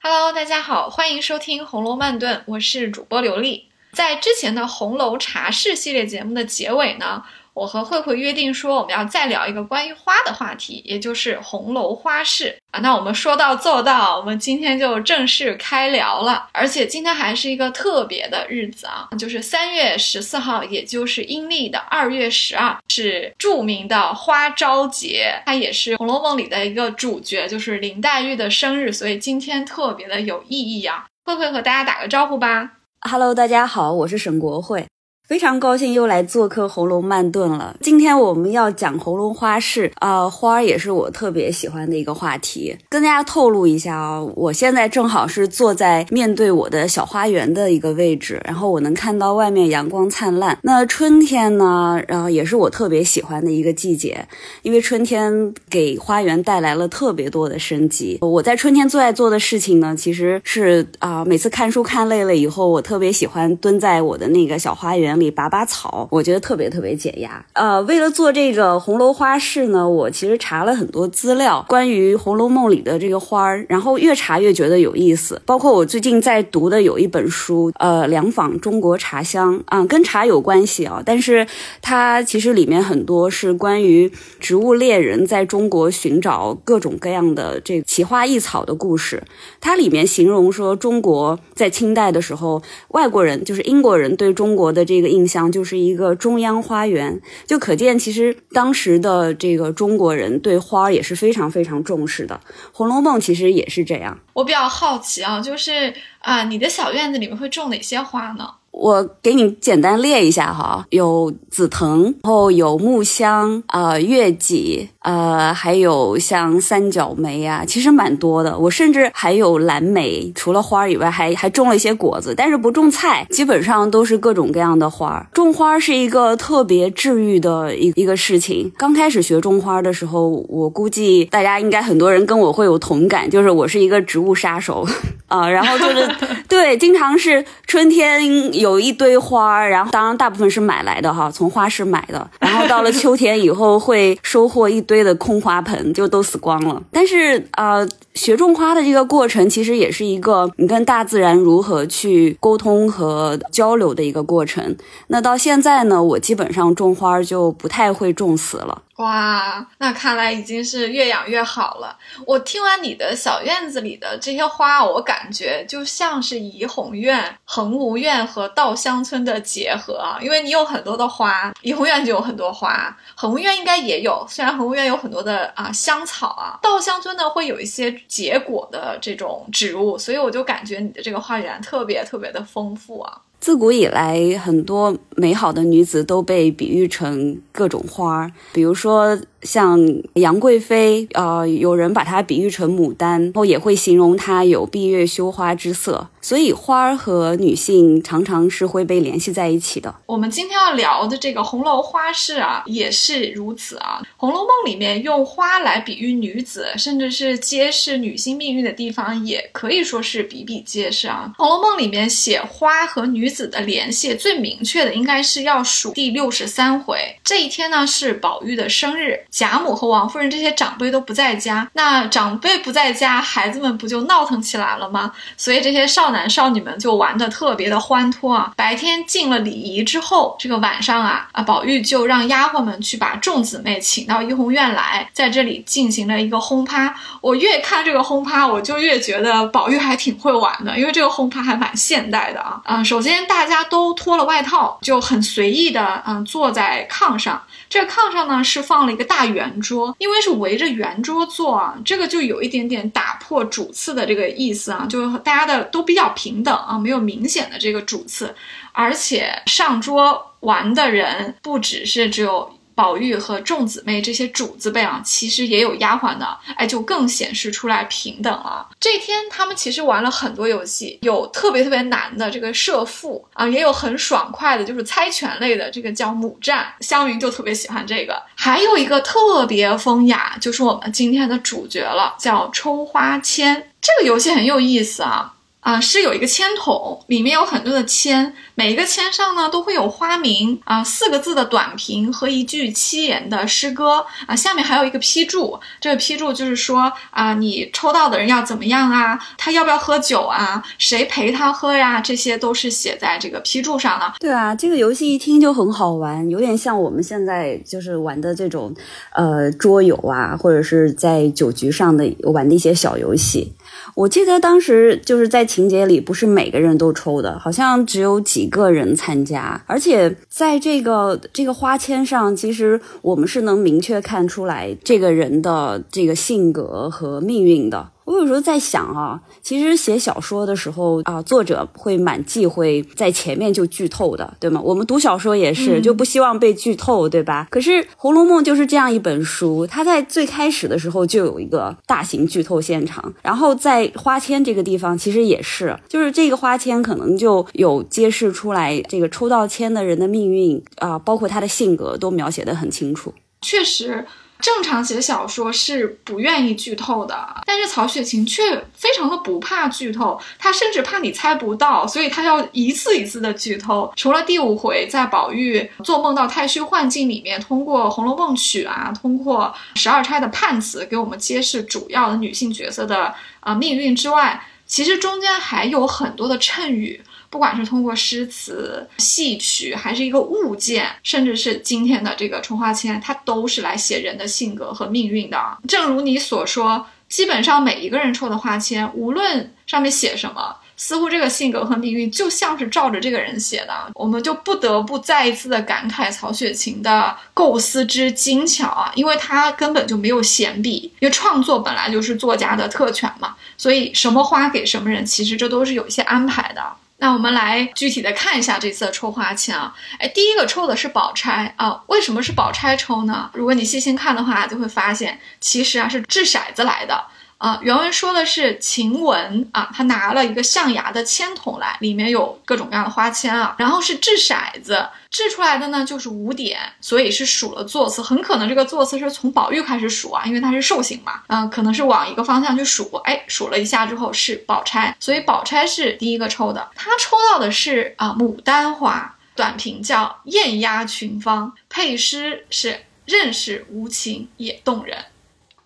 Hello，大家好，欢迎收听《红楼慢炖》，我是主播刘丽。在之前的红楼茶室系列节目的结尾呢，我和慧慧约定说，我们要再聊一个关于花的话题，也就是红楼花市啊。那我们说到做到，我们今天就正式开聊了。而且今天还是一个特别的日子啊，就是三月十四号，也就是阴历的二月十二，是著名的花朝节，它也是《红楼梦》里的一个主角，就是林黛玉的生日，所以今天特别的有意义啊。慧慧和大家打个招呼吧。Hello，大家好，我是沈国慧。非常高兴又来做客《红楼慢炖》了。今天我们要讲红楼花市啊，花儿也是我特别喜欢的一个话题。跟大家透露一下啊，我现在正好是坐在面对我的小花园的一个位置，然后我能看到外面阳光灿烂。那春天呢，然后也是我特别喜欢的一个季节，因为春天给花园带来了特别多的生机。我在春天最爱做的事情呢，其实是啊，每次看书看累了以后，我特别喜欢蹲在我的那个小花园。里拔拔草，我觉得特别特别解压。呃，为了做这个红楼花市呢，我其实查了很多资料，关于《红楼梦》里的这个花儿，然后越查越觉得有意思。包括我最近在读的有一本书，呃，《良访中国茶香》啊，跟茶有关系啊，但是它其实里面很多是关于植物猎人在中国寻找各种各样的这奇花异草的故事。它里面形容说，中国在清代的时候，外国人就是英国人对中国的这个。印象就是一个中央花园，就可见其实当时的这个中国人对花也是非常非常重视的。《红楼梦》其实也是这样。我比较好奇啊，就是啊，你的小院子里面会种哪些花呢？我给你简单列一下哈，有紫藤，然后有木香，呃，月季，呃，还有像三角梅啊，其实蛮多的。我甚至还有蓝莓，除了花以外，还还种了一些果子，但是不种菜，基本上都是各种各样的花。种花是一个特别治愈的一一个事情。刚开始学种花的时候，我估计大家应该很多人跟我会有同感，就是我是一个植物杀手 啊，然后就是对，经常是春天有。有一堆花，然后当然大部分是买来的哈，从花市买的。然后到了秋天以后，会收获一堆的空花盆，就都死光了。但是啊，学种花的这个过程，其实也是一个你跟大自然如何去沟通和交流的一个过程。那到现在呢，我基本上种花就不太会种死了。哇，那看来已经是越养越好了。我听完你的小院子里的这些花，我感觉就像是怡红院、恒芜院和稻香村的结合啊。因为你有很多的花，怡红院就有很多花，恒芜院应该也有。虽然恒芜院有很多的啊香草啊，稻香村呢会有一些结果的这种植物，所以我就感觉你的这个花园特别特别的丰富啊。自古以来，很多美好的女子都被比喻成各种花儿，比如说。像杨贵妃，呃，有人把它比喻成牡丹，然后也会形容她有闭月羞花之色。所以花儿和女性常常是会被联系在一起的。我们今天要聊的这个红楼花市啊，也是如此啊。《红楼梦》里面用花来比喻女子，甚至是揭示女性命运的地方，也可以说是比比皆是啊。《红楼梦》里面写花和女子的联系最明确的，应该是要数第六十三回。这一天呢，是宝玉的生日。贾母和王夫人这些长辈都不在家，那长辈不在家，孩子们不就闹腾起来了吗？所以这些少男少女们就玩的特别的欢脱啊！白天尽了礼仪之后，这个晚上啊啊，宝玉就让丫鬟们去把众姊妹请到怡红院来，在这里进行了一个轰趴。我越看这个轰趴，我就越觉得宝玉还挺会玩的，因为这个轰趴还蛮现代的啊。嗯，首先大家都脱了外套，就很随意的嗯坐在炕上。这炕上呢是放了一个大圆桌，因为是围着圆桌坐啊，这个就有一点点打破主次的这个意思啊，就大家的都比较平等啊，没有明显的这个主次，而且上桌玩的人不只是只有。宝玉和众姊妹这些主子辈啊，其实也有丫鬟的，哎，就更显示出来平等了。这天他们其实玩了很多游戏，有特别特别难的这个射覆啊，也有很爽快的，就是猜拳类的，这个叫母战。湘云就特别喜欢这个，还有一个特别风雅，就是我们今天的主角了，叫抽花签。这个游戏很有意思啊。啊，是有一个签筒，里面有很多的签，每一个签上呢都会有花名啊，四个字的短评和一句七言的诗歌啊，下面还有一个批注，这个批注就是说啊，你抽到的人要怎么样啊，他要不要喝酒啊，谁陪他喝呀，这些都是写在这个批注上的。对啊，这个游戏一听就很好玩，有点像我们现在就是玩的这种呃桌游啊，或者是在酒局上的玩的一些小游戏。我记得当时就是在情节里，不是每个人都抽的，好像只有几个人参加。而且在这个这个花签上，其实我们是能明确看出来这个人的这个性格和命运的。我有时候在想啊，其实写小说的时候啊，作者会蛮忌讳在前面就剧透的，对吗？我们读小说也是，就不希望被剧透，对吧？可是《红楼梦》就是这样一本书，它在最开始的时候就有一个大型剧透现场，然后在花签这个地方其实也是，就是这个花签可能就有揭示出来这个抽到签的人的命运啊，包括他的性格都描写的很清楚，确实。正常写小说是不愿意剧透的，但是曹雪芹却非常的不怕剧透，他甚至怕你猜不到，所以他要一次一次的剧透。除了第五回在宝玉做梦到太虚幻境里面，通过《红楼梦曲》啊，通过十二钗的判词给我们揭示主要的女性角色的啊命运之外，其实中间还有很多的衬语。不管是通过诗词、戏曲，还是一个物件，甚至是今天的这个冲花签，它都是来写人的性格和命运的。正如你所说，基本上每一个人抽的花签，无论上面写什么，似乎这个性格和命运就像是照着这个人写的。我们就不得不再一次的感慨曹雪芹的构思之精巧啊，因为他根本就没有闲笔，因为创作本来就是作家的特权嘛，所以什么花给什么人，其实这都是有一些安排的。那我们来具体的看一下这次的抽花签啊，哎，第一个抽的是宝钗啊，为什么是宝钗抽呢？如果你细心看的话，就会发现其实啊是掷骰子来的。啊，原文说的是晴雯啊，她拿了一个象牙的签筒来，里面有各种各样的花签啊，然后是掷骰子，掷出来的呢就是五点，所以是数了座次，很可能这个座次是从宝玉开始数啊，因为他是寿星嘛，嗯，可能是往一个方向去数，哎，数了一下之后是宝钗，所以宝钗是第一个抽的，她抽到的是啊牡丹花，短评叫艳压群芳，配诗是认识无情也动人。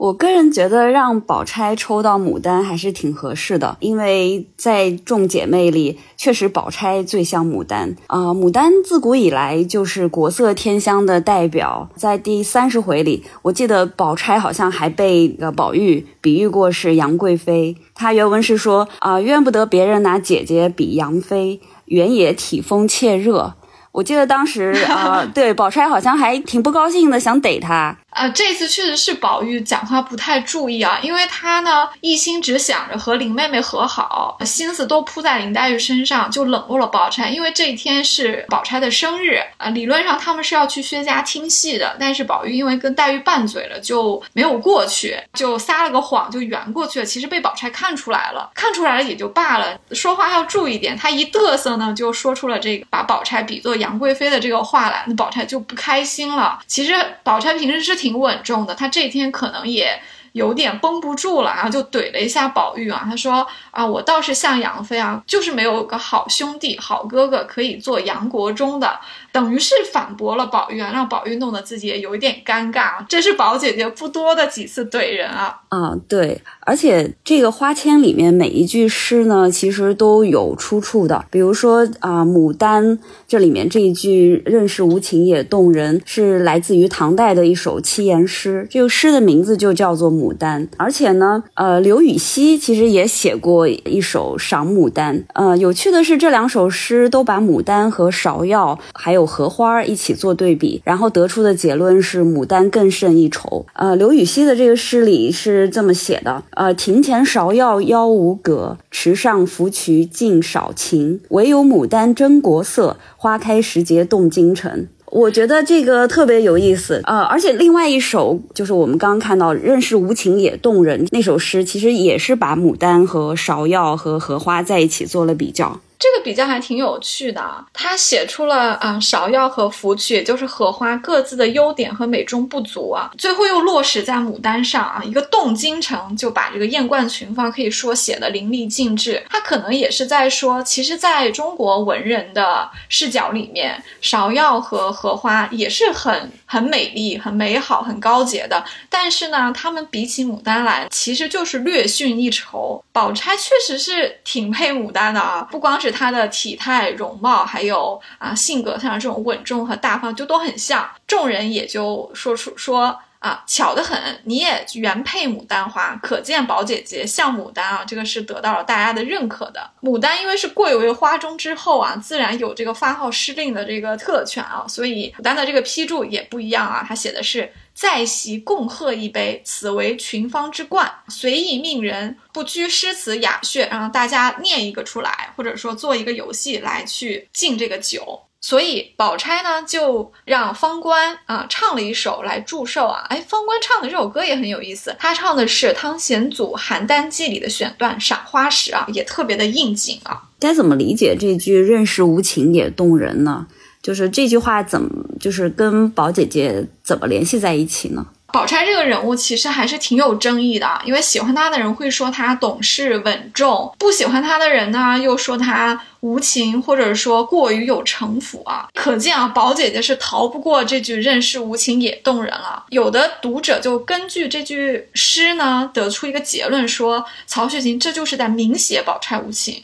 我个人觉得让宝钗抽到牡丹还是挺合适的，因为在众姐妹里，确实宝钗最像牡丹啊。牡丹自古以来就是国色天香的代表，在第三十回里，我记得宝钗好像还被呃宝玉比喻过是杨贵妃。他原文是说啊，怨不得别人拿姐姐比杨妃，原也体风怯热。我记得当时啊，对宝钗好像还挺不高兴的，想逮他。呃，这次确实是宝玉讲话不太注意啊，因为他呢一心只想着和林妹妹和好，心思都扑在林黛玉身上，就冷落了宝钗。因为这一天是宝钗的生日啊，理论上他们是要去薛家听戏的，但是宝玉因为跟黛玉拌嘴了，就没有过去，就撒了个谎，就圆过去了。其实被宝钗看出来了，看出来了也就罢了，说话要注意点。他一嘚瑟呢，就说出了这个把宝钗比作杨贵妃的这个话来，那宝钗就不开心了。其实宝钗平时是。挺稳重的，她这天可能也有点绷不住了，然后就怼了一下宝玉啊。她说：“啊，我倒是像杨妃啊，就是没有个好兄弟、好哥哥可以做杨国忠的。”等于是反驳了宝玉啊，让宝玉弄得自己也有一点尴尬。这是宝姐姐不多的几次怼人啊。啊，对，而且这个花签里面每一句诗呢，其实都有出处的。比如说啊，《牡丹》这里面这一句“认识无情也动人”是来自于唐代的一首七言诗，这个诗的名字就叫做《牡丹》。而且呢，呃，刘禹锡其实也写过一首《赏牡丹》。呃，有趣的是，这两首诗都把牡丹和芍药还有荷花一起做对比，然后得出的结论是牡丹更胜一筹。呃，刘禹锡的这个诗里是这么写的：呃，庭前芍药妖无格，池上芙蕖净少情。唯有牡丹真国色，花开时节动京城。我觉得这个特别有意思。呃，而且另外一首就是我们刚刚看到“认识无情也动人”那首诗，其实也是把牡丹和芍药和荷花在一起做了比较。这个比较还挺有趣的啊，他写出了啊芍药和芙蕖，也就是荷花各自的优点和美中不足啊，最后又落实在牡丹上啊，一个动京城就把这个艳冠群芳可以说写的淋漓尽致。他可能也是在说，其实在中国文人的视角里面，芍药和荷花也是很很美丽、很美好、很高洁的，但是呢，他们比起牡丹来，其实就是略逊一筹。宝钗确实是挺配牡丹的啊，不光是。她的体态、容貌，还有啊性格上这种稳重和大方，就都很像。众人也就说出说啊，巧得很，你也原配牡丹花，可见宝姐姐像牡丹啊。这个是得到了大家的认可的。牡丹因为是贵为花中之后啊，自然有这个发号施令的这个特权啊，所以牡丹的这个批注也不一样啊，他写的是。在席共贺一杯，此为群芳之冠。随意命人不拘诗词雅谑，让大家念一个出来，或者说做一个游戏来去敬这个酒。所以宝钗呢，就让方官啊唱了一首来祝寿啊。哎，方官唱的这首歌也很有意思，他唱的是汤显祖《邯郸记》里的选段《赏花时》啊，也特别的应景啊。该怎么理解这句“任时无情也动人”呢？就是这句话怎么就是跟宝姐姐怎么联系在一起呢？宝钗这个人物其实还是挺有争议的，因为喜欢她的人会说她懂事稳重，不喜欢她的人呢又说她无情，或者说过于有城府啊。可见啊，宝姐姐是逃不过这句“任是无情也动人”了。有的读者就根据这句诗呢得出一个结论，说曹雪芹这就是在明写宝钗无情。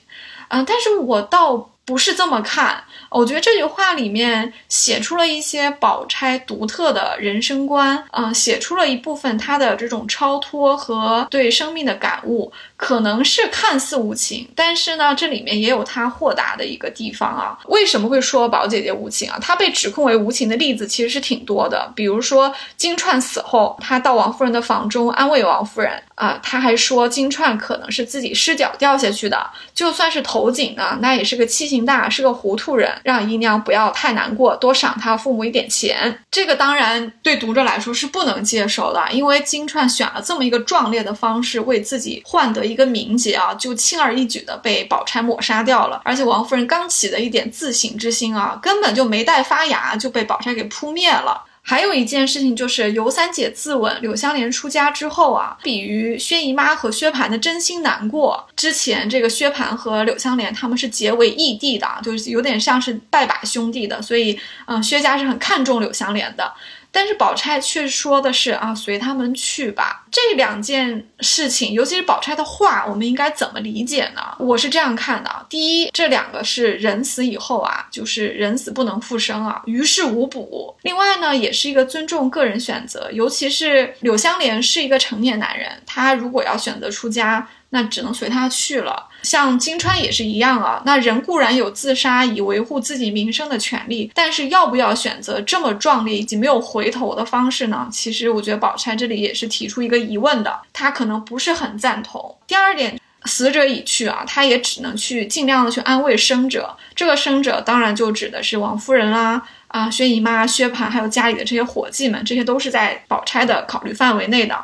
嗯，但是我倒不是这么看。我觉得这句话里面写出了一些宝钗独特的人生观，嗯，写出了一部分她的这种超脱和对生命的感悟。可能是看似无情，但是呢，这里面也有她豁达的一个地方啊。为什么会说宝姐姐无情啊？她被指控为无情的例子其实是挺多的。比如说金钏死后，她到王夫人的房中安慰王夫人啊，她还说金钏可能是自己失脚掉下去的，就算是投井呢，那也是个气性大，是个糊涂人，让姨娘不要太难过，多赏她父母一点钱。这个当然对读者来说是不能接受的，因为金钏选了这么一个壮烈的方式为自己换得。一个名节啊，就轻而易举的被宝钗抹杀掉了。而且王夫人刚起的一点自省之心啊，根本就没带发芽，就被宝钗给扑灭了。还有一件事情就是尤三姐自刎，柳湘莲出家之后啊，比喻薛姨妈和薛蟠的真心难过。之前这个薛蟠和柳湘莲他们是结为义弟的，就是有点像是拜把兄弟的，所以嗯，薛家是很看重柳湘莲的。但是宝钗却说的是啊，随他们去吧。这两件事情，尤其是宝钗的话，我们应该怎么理解呢？我是这样看的：第一，这两个是人死以后啊，就是人死不能复生啊，于事无补。另外呢，也是一个尊重个人选择，尤其是柳湘莲是一个成年男人，他如果要选择出家。那只能随他去了。像金钏也是一样啊。那人固然有自杀以维护自己名声的权利，但是要不要选择这么壮烈以及没有回头的方式呢？其实我觉得宝钗这里也是提出一个疑问的，她可能不是很赞同。第二点，死者已去啊，她也只能去尽量的去安慰生者。这个生者当然就指的是王夫人啦，啊，薛姨妈、薛蟠，还有家里的这些伙计们，这些都是在宝钗的考虑范围内的。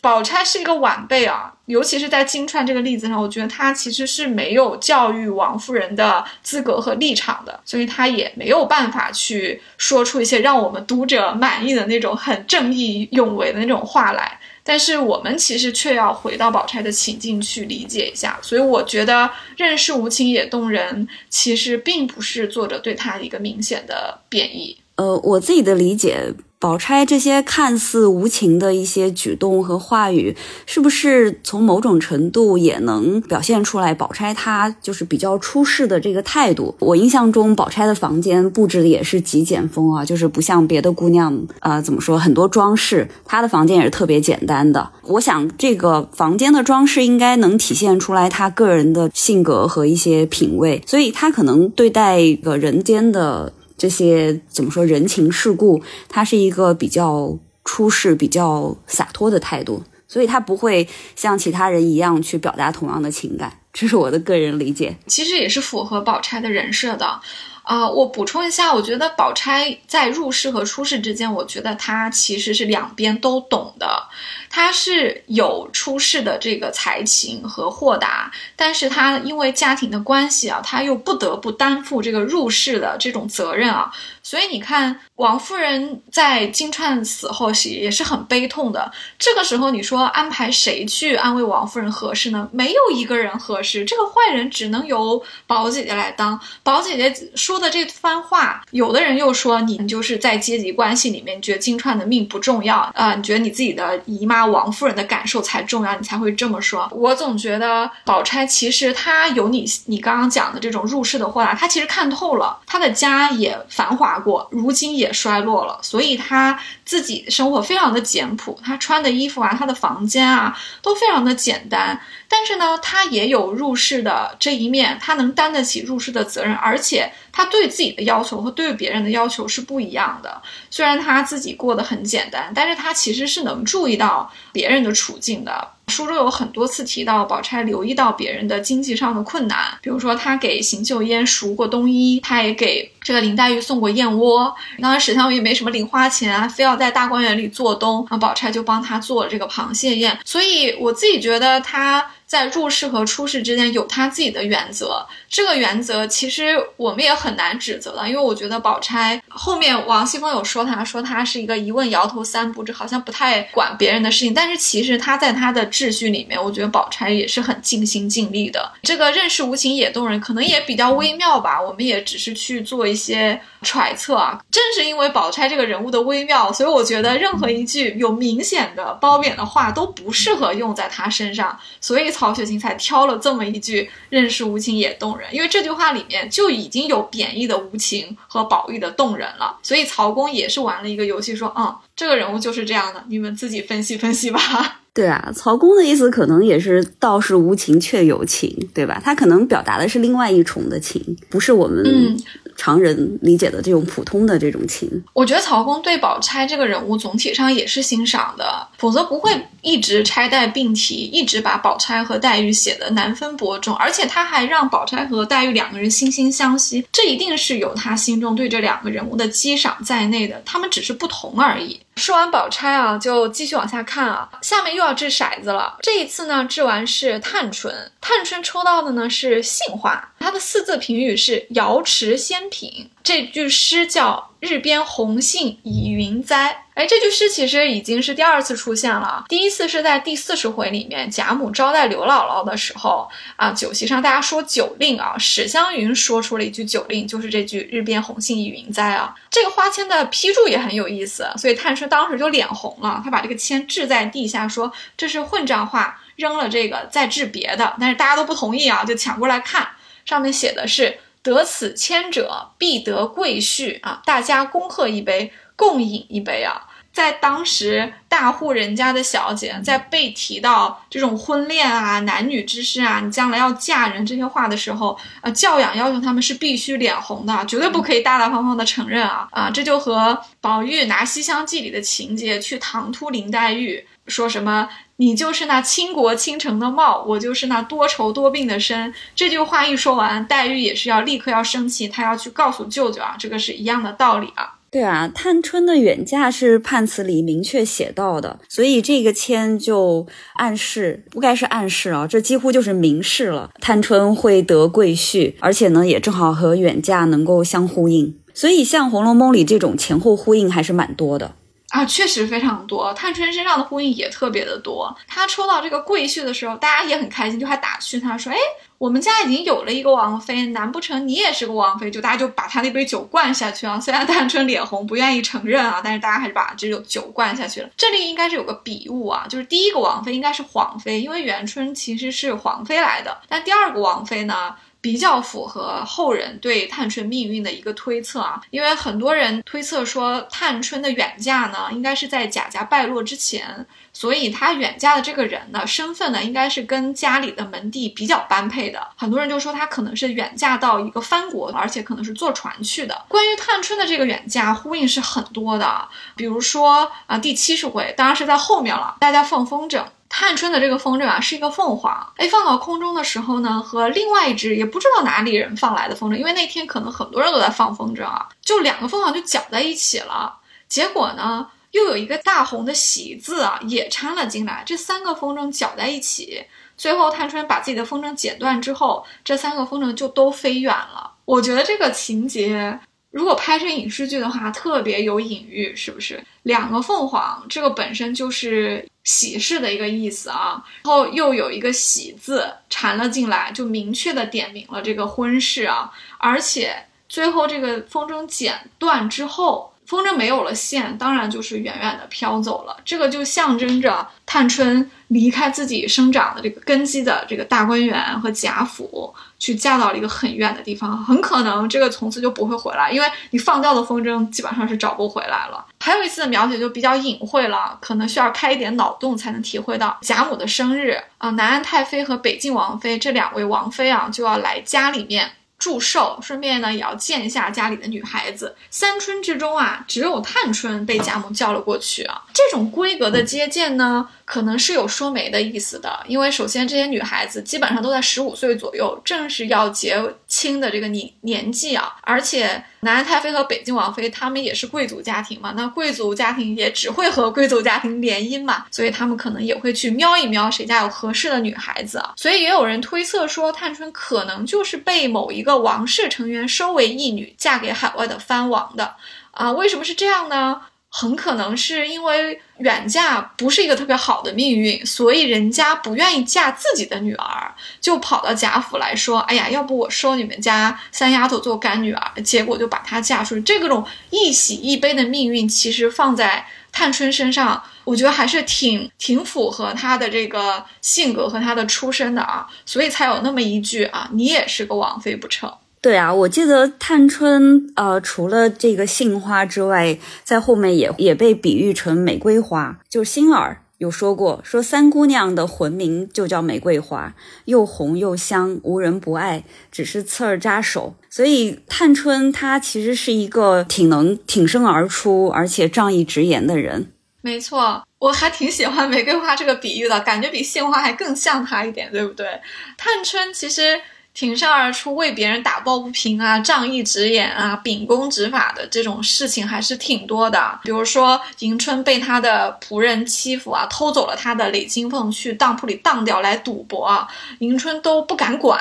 宝钗是一个晚辈啊，尤其是在金钏这个例子上，我觉得她其实是没有教育王夫人的资格和立场的，所以她也没有办法去说出一些让我们读者满意的那种很正义勇为的那种话来。但是我们其实却要回到宝钗的情境去理解一下，所以我觉得“任是无情也动人”其实并不是作者对她一个明显的贬义。呃，我自己的理解。宝钗这些看似无情的一些举动和话语，是不是从某种程度也能表现出来宝钗她就是比较出世的这个态度？我印象中，宝钗的房间布置的也是极简风啊，就是不像别的姑娘，呃，怎么说很多装饰，她的房间也是特别简单的。我想这个房间的装饰应该能体现出来她个人的性格和一些品味，所以她可能对待一个人间的。这些怎么说人情世故，他是一个比较出世、比较洒脱的态度，所以他不会像其他人一样去表达同样的情感，这是我的个人理解。其实也是符合宝钗的人设的。啊，我补充一下，我觉得宝钗在入世和出世之间，我觉得她其实是两边都懂的。她是有出世的这个才情和豁达，但是她因为家庭的关系啊，她又不得不担负这个入世的这种责任啊。所以你看，王夫人在金钏死后是也是很悲痛的。这个时候，你说安排谁去安慰王夫人合适呢？没有一个人合适，这个坏人只能由宝姐姐来当。宝姐姐说的这番话，有的人又说你就是在阶级关系里面觉得金钏的命不重要啊，你觉得你自己的姨妈王夫人的感受才重要，你才会这么说。我总觉得宝钗其实她有你你刚刚讲的这种入世的豁达，她其实看透了，她的家也繁华。过，如今也衰落了，所以他自己生活非常的简朴，他穿的衣服啊，他的房间啊都非常的简单。但是呢，他也有入世的这一面，他能担得起入世的责任，而且他对自己的要求和对别人的要求是不一样的。虽然他自己过得很简单，但是他其实是能注意到别人的处境的。书中有很多次提到，宝钗留意到别人的经济上的困难，比如说她给邢岫烟赎过冬衣，她也给这个林黛玉送过燕窝。当时史湘云没什么零花钱，非要在大观园里做冬，那宝钗就帮她做了这个螃蟹宴。所以我自己觉得她。在入世和出世之间有他自己的原则，这个原则其实我们也很难指责的，因为我觉得宝钗后面王熙凤有说她说她是一个一问摇头三不知，好像不太管别人的事情，但是其实她在她的秩序里面，我觉得宝钗也是很尽心尽力的。这个认识无情也动人，可能也比较微妙吧，我们也只是去做一些揣测啊。正是因为宝钗这个人物的微妙，所以我觉得任何一句有明显的褒贬的话都不适合用在她身上，所以。曹雪芹才挑了这么一句“认识无情也动人”，因为这句话里面就已经有贬义的无情和宝玉的动人了，所以曹公也是玩了一个游戏，说：“嗯，这个人物就是这样的，你们自己分析分析吧。”对啊，曹公的意思可能也是“道是无情却有情”，对吧？他可能表达的是另外一重的情，不是我们常人理解的这种普通的这种情。我觉得曹公对宝钗这个人物总体上也是欣赏的，否则不会一直钗黛并提，一直把宝钗和黛玉写的难分伯仲，而且他还让宝钗和黛玉两个人惺惺相惜，这一定是有他心中对这两个人物的激赏在内的，他们只是不同而已。说完宝钗啊，就继续往下看啊。下面又要掷骰子了。这一次呢，掷完是探春。探春抽到的呢是杏花，它的四字评语是“瑶池仙品”。这句诗叫“日边红杏倚云栽”。哎，这句诗其实已经是第二次出现了。第一次是在第四十回里面，贾母招待刘姥姥的时候啊，酒席上大家说酒令啊，史湘云说出了一句酒令，就是这句“日边红杏倚云栽”啊。这个花签的批注也很有意思，所以探春当时就脸红了，她把这个签掷在地下，说这是混账话，扔了这个再掷别的。但是大家都不同意啊，就抢过来看，上面写的是得此签者必得贵婿啊，大家恭贺一杯，共饮一杯啊。在当时，大户人家的小姐在被提到这种婚恋啊、男女之事啊，你将来要嫁人这些话的时候，呃，教养要求他们是必须脸红的，绝对不可以大大方方的承认啊啊！这就和宝玉拿《西厢记》里的情节去唐突林黛玉，说什么“你就是那倾国倾城的貌，我就是那多愁多病的身”，这句话一说完，黛玉也是要立刻要生气，她要去告诉舅舅啊，这个是一样的道理啊。对啊，探春的远嫁是判词里明确写到的，所以这个签就暗示，不该是暗示啊，这几乎就是明示了，探春会得贵婿，而且呢，也正好和远嫁能够相呼应。所以像《红楼梦》里这种前后呼应还是蛮多的。啊，确实非常多，探春身上的呼应也特别的多。她抽到这个贵婿的时候，大家也很开心，就还打趣她说：“哎，我们家已经有了一个王妃，难不成你也是个王妃？”就大家就把她那杯酒灌下去啊。虽然探春脸红，不愿意承认啊，但是大家还是把这酒酒灌下去了。这里应该是有个笔误啊，就是第一个王妃应该是皇妃，因为元春其实是皇妃来的，但第二个王妃呢？比较符合后人对探春命运的一个推测啊，因为很多人推测说探春的远嫁呢，应该是在贾家败落之前，所以她远嫁的这个人呢，身份呢，应该是跟家里的门第比较般配的。很多人就说她可能是远嫁到一个藩国，而且可能是坐船去的。关于探春的这个远嫁，呼应是很多的，比如说啊，第七十回，当然是在后面了，大家放风筝。探春的这个风筝啊是一个凤凰，哎，放到空中的时候呢，和另外一只也不知道哪里人放来的风筝，因为那天可能很多人都在放风筝啊，就两个凤凰就搅在一起了。结果呢，又有一个大红的喜字啊也掺了进来，这三个风筝搅在一起，最后探春把自己的风筝剪断之后，这三个风筝就都飞远了。我觉得这个情节。如果拍成影视剧的话，特别有隐喻，是不是？两个凤凰，这个本身就是喜事的一个意思啊，然后又有一个喜字缠了进来，就明确的点明了这个婚事啊。而且最后这个风筝剪断之后。风筝没有了线，当然就是远远的飘走了。这个就象征着探春离开自己生长的这个根基的这个大观园和贾府，去嫁到了一个很远的地方，很可能这个从此就不会回来，因为你放掉的风筝基本上是找不回来了。还有一次的描写就比较隐晦了，可能需要开一点脑洞才能体会到。贾母的生日啊，南安太妃和北静王妃这两位王妃啊，就要来家里面。祝寿，顺便呢也要见一下家里的女孩子。三春之中啊，只有探春被贾母叫了过去啊。这种规格的接见呢，可能是有说媒的意思的。因为首先这些女孩子基本上都在十五岁左右，正是要结亲的这个年年纪啊。而且南安太妃和北静王妃她们也是贵族家庭嘛，那贵族家庭也只会和贵族家庭联姻嘛，所以他们可能也会去瞄一瞄谁家有合适的女孩子啊。所以也有人推测说，探春可能就是被某一个。个王室成员收为义女，嫁给海外的藩王的，啊，为什么是这样呢？很可能是因为远嫁不是一个特别好的命运，所以人家不愿意嫁自己的女儿，就跑到贾府来说：“哎呀，要不我收你们家三丫头做干女儿。”结果就把她嫁出去。这种一喜一悲的命运，其实放在探春身上。我觉得还是挺挺符合她的这个性格和她的出身的啊，所以才有那么一句啊，你也是个王妃不成？对啊，我记得探春呃，除了这个杏花之外，在后面也也被比喻成玫瑰花。就心儿有说过，说三姑娘的魂名就叫玫瑰花，又红又香，无人不爱，只是刺儿扎手。所以探春她其实是一个挺能挺身而出，而且仗义直言的人。没错，我还挺喜欢玫瑰花这个比喻的，感觉比杏花还更像她一点，对不对？探春其实。挺身而出为别人打抱不平啊，仗义直言啊，秉公执法的这种事情还是挺多的。比如说迎春被他的仆人欺负啊，偷走了他的累金凤去当铺里当掉来赌博，迎春都不敢管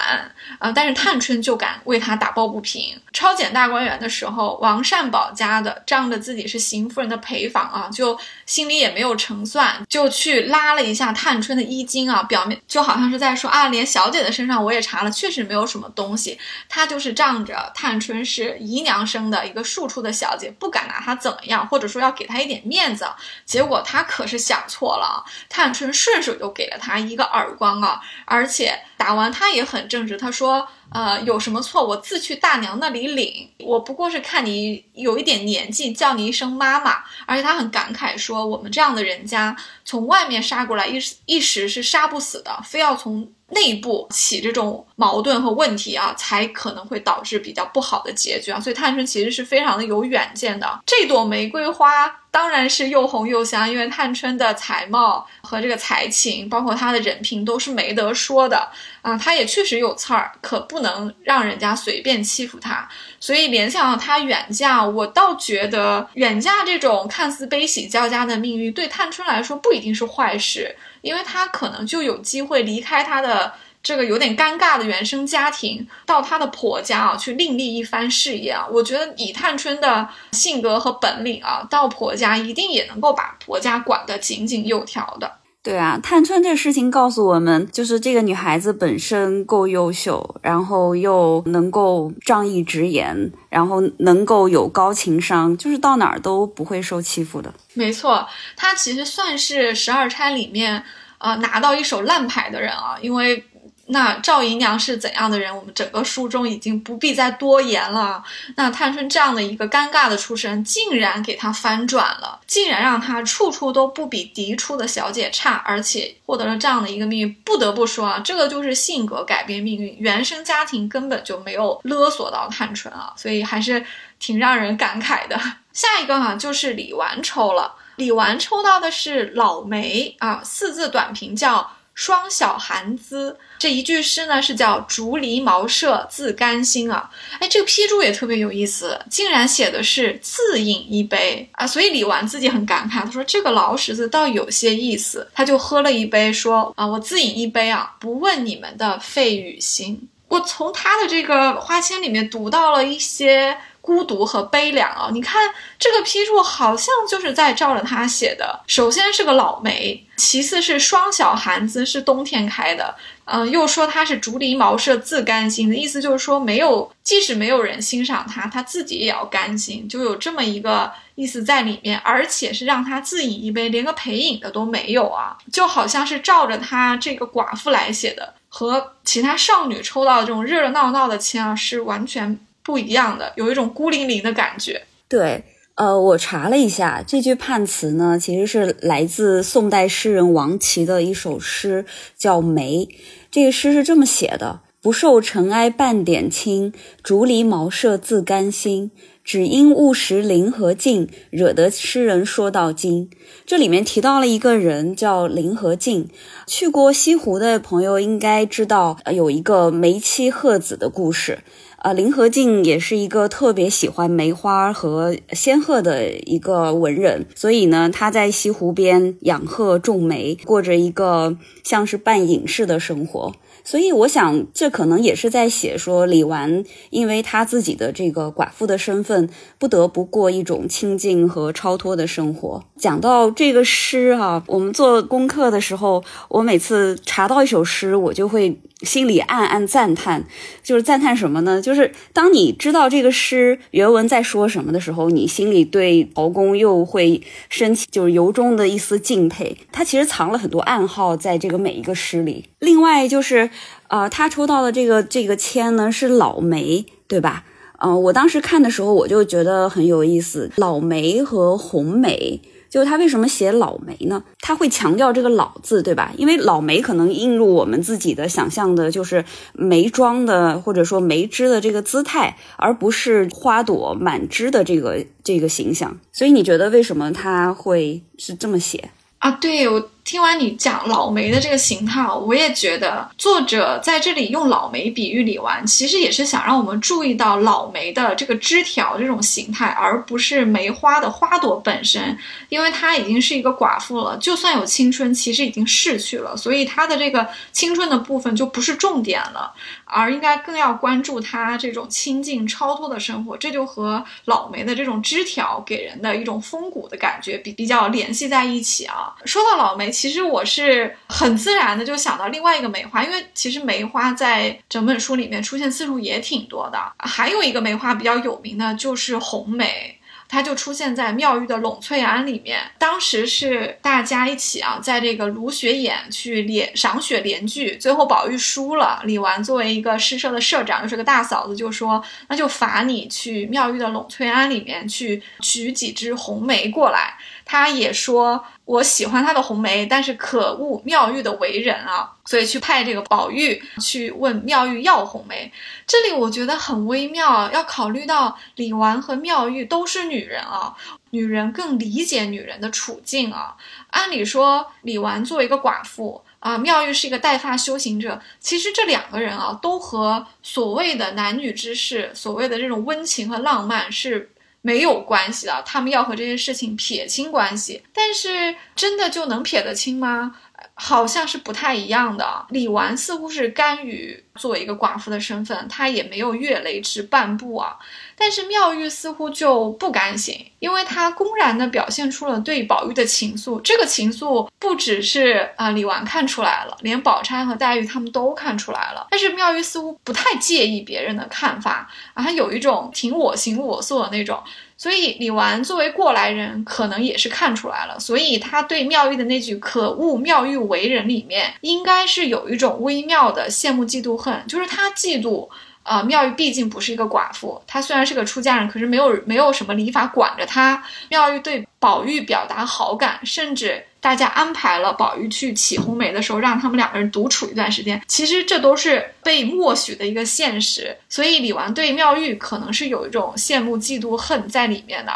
啊，但是探春就敢为他打抱不平。抄检大观园的时候，王善保家的仗着自己是邢夫人的陪房啊，就心里也没有成算，就去拉了一下探春的衣襟啊，表面就好像是在说啊，连小姐的身上我也查了，确实。没有什么东西，他就是仗着探春是姨娘生的一个庶出的小姐，不敢拿她怎么样，或者说要给她一点面子。结果他可是想错了，探春顺手就给了他一个耳光啊！而且打完他也很正直，他说：“呃，有什么错我自去大娘那里领，我不过是看你有一点年纪，叫你一声妈妈。”而且他很感慨说：“我们这样的人家，从外面杀过来一一时是杀不死的，非要从。”内部起这种矛盾和问题啊，才可能会导致比较不好的结局啊。所以探春其实是非常的有远见的。这朵玫瑰花当然是又红又香，因为探春的才貌和这个才情，包括她的人品都是没得说的啊。她也确实有刺儿，可不能让人家随便欺负她。所以联想到她远嫁，我倒觉得远嫁这种看似悲喜交加的命运，对探春来说不一定是坏事。因为她可能就有机会离开她的这个有点尴尬的原生家庭，到她的婆家啊去另立一番事业啊。我觉得以探春的性格和本领啊，到婆家一定也能够把婆家管得井井有条的。对啊，探春这个事情告诉我们，就是这个女孩子本身够优秀，然后又能够仗义直言，然后能够有高情商，就是到哪儿都不会受欺负的。没错，她其实算是十二钗里面。啊，拿到一手烂牌的人啊，因为那赵姨娘是怎样的人，我们整个书中已经不必再多言了。那探春这样的一个尴尬的出身，竟然给她翻转了，竟然让她处处都不比嫡出的小姐差，而且获得了这样的一个命运。不得不说啊，这个就是性格改变命运，原生家庭根本就没有勒索到探春啊，所以还是挺让人感慨的。下一个哈就是李纨抽了。李纨抽到的是老梅啊，四字短评叫双小寒姿。这一句诗呢是叫竹篱茅舍自甘心啊。哎，这个批注也特别有意思，竟然写的是自饮一杯啊。所以李纨自己很感慨，他说这个老史子倒有些意思，他就喝了一杯，说啊，我自饮一杯啊，不问你们的肺与心。我从他的这个花签里面读到了一些。孤独和悲凉啊！你看这个批注，好像就是在照着他写的。首先是个老梅，其次是双小寒姿，是冬天开的。嗯，又说他是竹篱茅舍自甘心的意思，就是说没有，即使没有人欣赏他，他自己也要甘心，就有这么一个意思在里面。而且是让他自饮一杯，连个陪饮的都没有啊，就好像是照着他这个寡妇来写的，和其他少女抽到的这种热热闹闹的签啊，是完全。不一样的，有一种孤零零的感觉。对，呃，我查了一下，这句判词呢，其实是来自宋代诗人王琦的一首诗，叫《梅》。这个诗是这么写的：“不受尘埃半点轻，竹篱茅舍自甘心。只因误识林和靖，惹得诗人说到今。”这里面提到了一个人叫林和靖。去过西湖的朋友应该知道，有一个梅妻鹤子的故事。呃，林和靖也是一个特别喜欢梅花和仙鹤的一个文人，所以呢，他在西湖边养鹤种梅，过着一个像是半隐士的生活。所以我想，这可能也是在写说李纨，因为他自己的这个寡妇的身份，不得不过一种清静和超脱的生活。讲到这个诗啊，我们做功课的时候，我每次查到一首诗，我就会心里暗暗赞叹，就是赞叹什么呢？就是当你知道这个诗原文在说什么的时候，你心里对曹公又会升起就是由衷的一丝敬佩。他其实藏了很多暗号在这个每一个诗里。另外就是。呃，他抽到的这个这个签呢是老梅，对吧？嗯，我当时看的时候我就觉得很有意思，老梅和红梅，就他为什么写老梅呢？他会强调这个“老”字，对吧？因为老梅可能映入我们自己的想象的就是梅庄的或者说梅枝的这个姿态，而不是花朵满枝的这个这个形象。所以你觉得为什么他会是这么写啊？对我。听完你讲老梅的这个形态，我也觉得作者在这里用老梅比喻李纨，其实也是想让我们注意到老梅的这个枝条这种形态，而不是梅花的花朵本身，因为她已经是一个寡妇了，就算有青春，其实已经逝去了，所以她的这个青春的部分就不是重点了，而应该更要关注她这种清静超脱的生活，这就和老梅的这种枝条给人的一种风骨的感觉比比较联系在一起啊。说到老梅。其实我是很自然的就想到另外一个梅花，因为其实梅花在整本书里面出现次数也挺多的。还有一个梅花比较有名的就是红梅，它就出现在妙玉的栊翠庵里面。当时是大家一起啊，在这个芦雪眼去联赏雪联句，最后宝玉输了，李纨作为一个诗社的社长，又是个大嫂子，就说那就罚你去妙玉的栊翠庵里面去取几枝红梅过来。他也说。我喜欢他的红梅，但是可恶妙玉的为人啊，所以去派这个宝玉去问妙玉要红梅。这里我觉得很微妙，要考虑到李纨和妙玉都是女人啊，女人更理解女人的处境啊。按理说，李纨作为一个寡妇啊，妙玉是一个带发修行者，其实这两个人啊，都和所谓的男女之事，所谓的这种温情和浪漫是。没有关系的，他们要和这些事情撇清关系，但是真的就能撇得清吗？好像是不太一样的。李纨似乎是甘于作为一个寡妇的身份，她也没有越雷池半步啊。但是妙玉似乎就不甘心，因为她公然的表现出了对宝玉的情愫。这个情愫不只是啊李纨看出来了，连宝钗和黛玉他们都看出来了。但是妙玉似乎不太介意别人的看法啊，她有一种挺我行我素的那种。所以李纨作为过来人，可能也是看出来了，所以他对妙玉的那句“可恶妙玉为人”里面，应该是有一种微妙的羡慕、嫉妒、恨，就是他嫉妒啊，妙玉毕竟不是一个寡妇，她虽然是个出家人，可是没有没有什么礼法管着她。妙玉对宝玉表达好感，甚至。大家安排了宝玉去起红梅的时候，让他们两个人独处一段时间。其实这都是被默许的一个现实，所以李纨对妙玉可能是有一种羡慕、嫉妒、恨在里面的。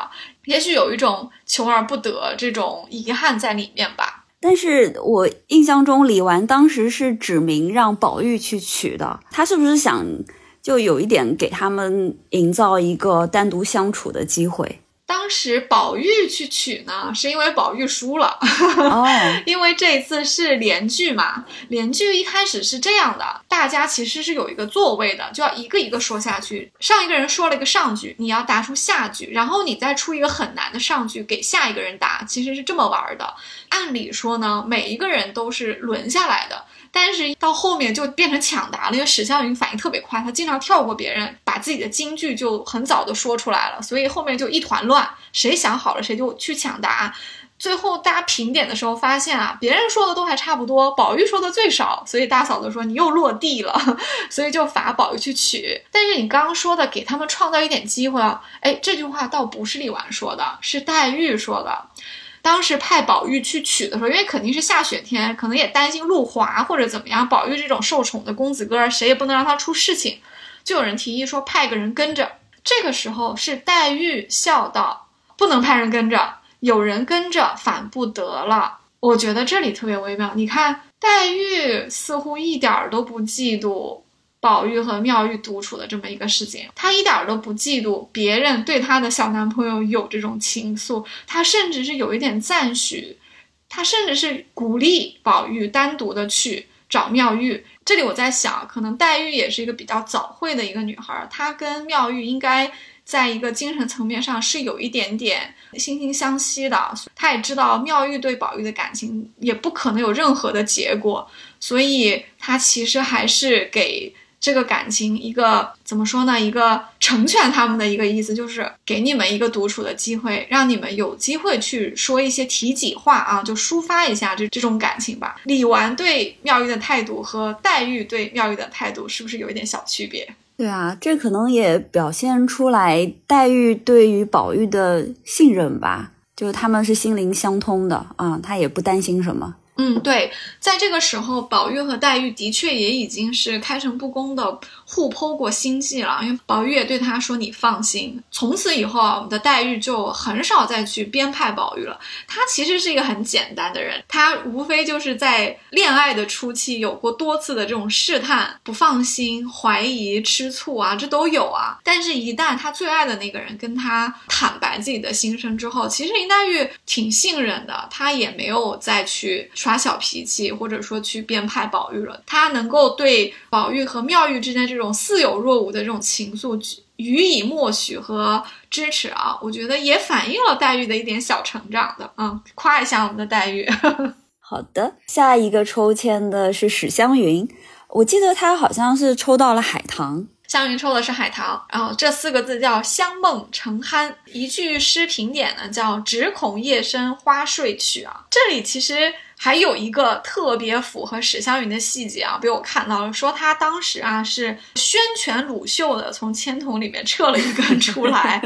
也许有一种求而不得这种遗憾在里面吧。但是我印象中，李纨当时是指明让宝玉去娶的，他是不是想就有一点给他们营造一个单独相处的机会？当时宝玉去取呢，是因为宝玉输了，哦，因为这一次是连句嘛。连句一开始是这样的，大家其实是有一个座位的，就要一个一个说下去。上一个人说了一个上句，你要答出下句，然后你再出一个很难的上句给下一个人答，其实是这么玩的。按理说呢，每一个人都是轮下来的。但是到后面就变成抢答了，因为史湘云反应特别快，她经常跳过别人，把自己的金句就很早的说出来了，所以后面就一团乱，谁想好了谁就去抢答。最后大家评点的时候发现啊，别人说的都还差不多，宝玉说的最少，所以大嫂子说你又落地了，所以就罚宝玉去取。但是你刚刚说的给他们创造一点机会啊，哎，这句话倒不是李纨说的，是黛玉说的。当时派宝玉去取的时候，因为肯定是下雪天，可能也担心路滑或者怎么样。宝玉这种受宠的公子哥，谁也不能让他出事情，就有人提议说派个人跟着。这个时候是黛玉笑道：“不能派人跟着，有人跟着反不得了。”我觉得这里特别微妙。你看，黛玉似乎一点儿都不嫉妒。宝玉和妙玉独处的这么一个事情，她一点都不嫉妒别人对她的小男朋友有这种情愫，她甚至是有一点赞许，她甚至是鼓励宝玉单独的去找妙玉。这里我在想，可能黛玉也是一个比较早慧的一个女孩，她跟妙玉应该在一个精神层面上是有一点点惺惺相惜的。她也知道妙玉对宝玉的感情也不可能有任何的结果，所以她其实还是给。这个感情一个怎么说呢？一个成全他们的一个意思，就是给你们一个独处的机会，让你们有机会去说一些体己话啊，就抒发一下这这种感情吧。李纨对妙玉的态度和黛玉对妙玉的态度是不是有一点小区别？对啊，这可能也表现出来黛玉对于宝玉的信任吧，就是他们是心灵相通的啊，他也不担心什么。嗯，对，在这个时候，宝玉和黛玉的确也已经是开诚布公的互剖过心计了。因为宝玉也对他说：“你放心。”从此以后啊，我们的黛玉就很少再去编排宝玉了。他其实是一个很简单的人，他无非就是在恋爱的初期有过多次的这种试探、不放心、怀疑、吃醋啊，这都有啊。但是，一旦他最爱的那个人跟他坦白自己的心声之后，其实林黛玉挺信任的，她也没有再去耍。小脾气，或者说去编排宝玉了，她能够对宝玉和妙玉之间这种似有若无的这种情愫予以默许和支持啊，我觉得也反映了黛玉的一点小成长的啊，夸一下我们的黛玉。好的，下一个抽签的是史湘云，我记得她好像是抽到了海棠。湘云抽的是海棠，然后这四个字叫香梦成酣。一句诗评点呢，叫只恐夜深花睡去啊。这里其实。还有一个特别符合史湘云的细节啊，被我看到了，说她当时啊是宣权鲁秀的从签筒里面撤了一根出来，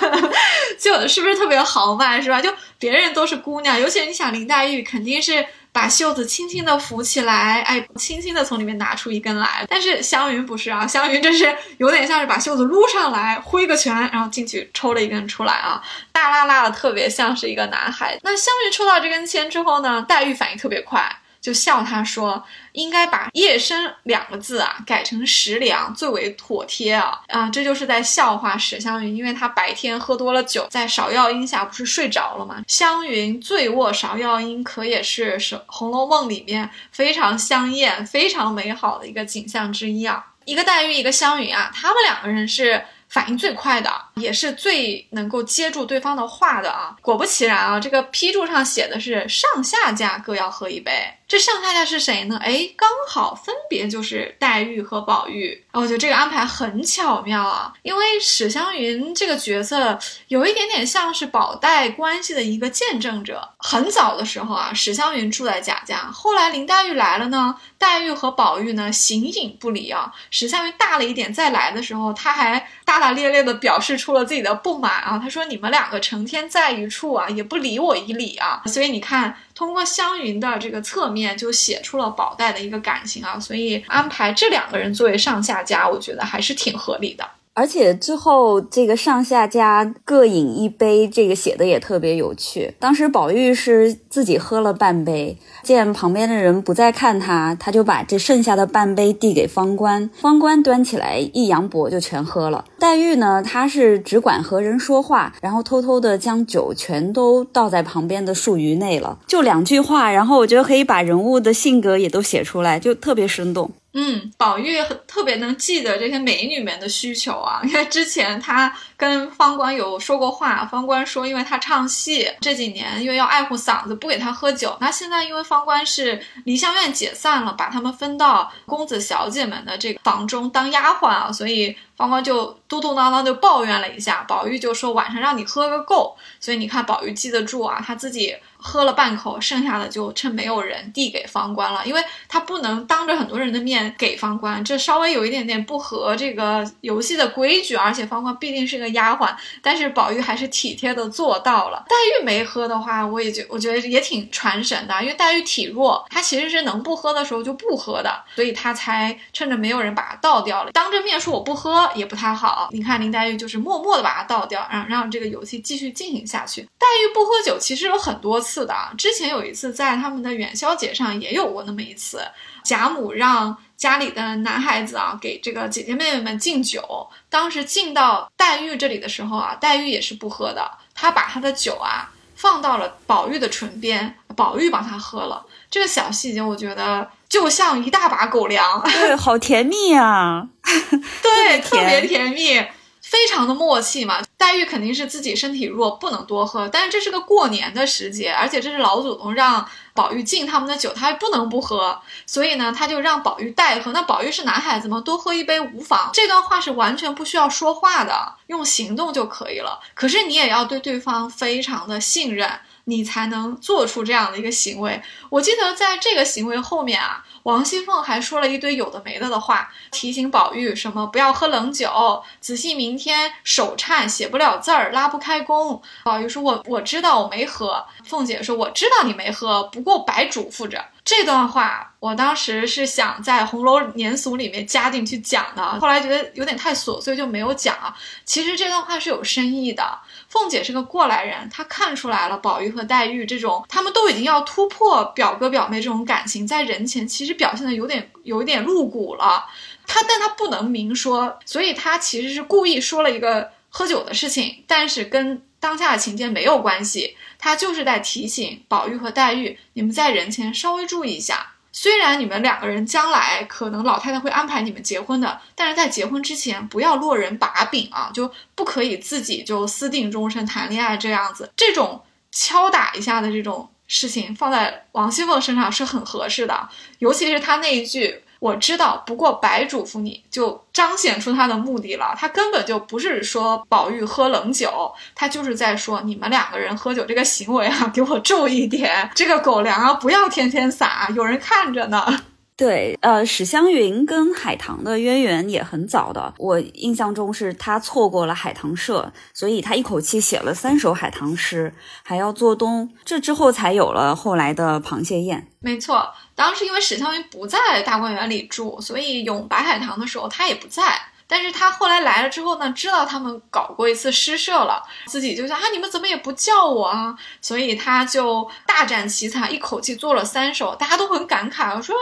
就是不是特别豪迈是吧？就别人都是姑娘，尤其是你想林黛玉肯定是。把袖子轻轻的扶起来，哎，轻轻的从里面拿出一根来。但是湘云不是啊，湘云这是有点像是把袖子撸上来，挥个拳，然后进去抽了一根出来啊，大拉拉的，特别像是一个男孩。那湘云抽到这根签之后呢，黛玉反应特别快。就笑他说：“应该把夜深两个字啊改成食凉最为妥帖啊啊！这就是在笑话史湘云，因为他白天喝多了酒，在芍药荫下不是睡着了吗？湘云醉卧芍药荫，可也是是《红楼梦》里面非常香艳、非常美好的一个景象之一啊！一个黛玉，一个湘云啊，他们两个人是。”反应最快的，也是最能够接住对方的话的啊！果不其然啊，这个批注上写的是上下家各要喝一杯。这上下家是谁呢？哎，刚好分别就是黛玉和宝玉。我觉得这个安排很巧妙啊，因为史湘云这个角色有一点点像是宝黛关系的一个见证者。很早的时候啊，史湘云住在贾家，后来林黛玉来了呢，黛玉和宝玉呢形影不离啊。史湘云大了一点再来的时候，他还大大咧咧的表示出了自己的不满啊。他说：“你们两个成天在一处啊，也不理我一理啊。”所以你看。通过湘云的这个侧面，就写出了宝黛的一个感情啊，所以安排这两个人作为上下家，我觉得还是挺合理的。而且之后这个上下家各饮一杯，这个写的也特别有趣。当时宝玉是自己喝了半杯，见旁边的人不再看他，他就把这剩下的半杯递给方官，方官端起来一扬脖就全喝了。黛玉呢，她是只管和人说话，然后偷偷的将酒全都倒在旁边的树鱼内了，就两句话，然后我觉得可以把人物的性格也都写出来，就特别生动。嗯，宝玉很特别能记得这些美女们的需求啊，因为之前他跟方官有说过话，方官说因为他唱戏，这几年因为要爱护嗓子，不给他喝酒。那现在因为方官是梨香院解散了，把他们分到公子小姐们的这个房中当丫鬟啊，所以方官就嘟嘟囔囔就抱怨了一下，宝玉就说晚上让你喝个够。所以你看宝玉记得住啊，他自己。喝了半口，剩下的就趁没有人递给方官了，因为他不能当着很多人的面给方官，这稍微有一点点不合这个游戏的规矩，而且方官毕竟是个丫鬟，但是宝玉还是体贴的做到了。黛玉没喝的话，我也觉我觉得也挺传神的，因为黛玉体弱，她其实是能不喝的时候就不喝的，所以她才趁着没有人把它倒掉了。当着面说我不喝也不太好，你看林黛玉就是默默的把它倒掉，让让这个游戏继续进行下去。黛玉不喝酒其实有很多次。次的，之前有一次在他们的元宵节上也有过那么一次，贾母让家里的男孩子啊给这个姐姐妹妹们敬酒，当时敬到黛玉这里的时候啊，黛玉也是不喝的，她把她的酒啊放到了宝玉的唇边，宝玉帮她喝了。这个小细节我觉得就像一大把狗粮，对，好甜蜜啊，对，特别甜蜜。非常的默契嘛，黛玉肯定是自己身体弱，不能多喝。但是这是个过年的时节，而且这是老祖宗让宝玉敬他们的酒，他还不能不喝。所以呢，他就让宝玉代喝。那宝玉是男孩子嘛，多喝一杯无妨。这段话是完全不需要说话的，用行动就可以了。可是你也要对对方非常的信任。你才能做出这样的一个行为。我记得在这个行为后面啊，王熙凤还说了一堆有的没的的话，提醒宝玉什么不要喝冷酒，仔细明天手颤写不了字儿，拉不开弓。宝玉说：“我我知道我没喝。”凤姐说：“我知道你没喝，不过白嘱咐着。”这段话我当时是想在《红楼年俗》里面加进去讲的，后来觉得有点太琐碎，就没有讲。其实这段话是有深意的。凤姐是个过来人，她看出来了，宝玉和黛玉这种，他们都已经要突破表哥表妹这种感情，在人前其实表现的有点有一点露骨了。她，但她不能明说，所以她其实是故意说了一个喝酒的事情，但是跟当下的情节没有关系。他就是在提醒宝玉和黛玉，你们在人前稍微注意一下。虽然你们两个人将来可能老太太会安排你们结婚的，但是在结婚之前不要落人把柄啊，就不可以自己就私定终身谈恋爱这样子。这种敲打一下的这种事情放在王熙凤身上是很合适的，尤其是她那一句。我知道，不过白嘱咐你就彰显出他的目的了。他根本就不是说宝玉喝冷酒，他就是在说你们两个人喝酒这个行为啊，给我注意点，这个狗粮啊，不要天天撒，有人看着呢。对，呃，史湘云跟海棠的渊源也很早的。我印象中是他错过了海棠社，所以他一口气写了三首海棠诗，还要做东，这之后才有了后来的螃蟹宴。没错，当时因为史湘云不在大观园里住，所以咏白海棠的时候他也不在。但是他后来来了之后呢，知道他们搞过一次诗社了，自己就想啊，你们怎么也不叫我啊？所以他就大展奇才，一口气做了三首，大家都很感慨，我说。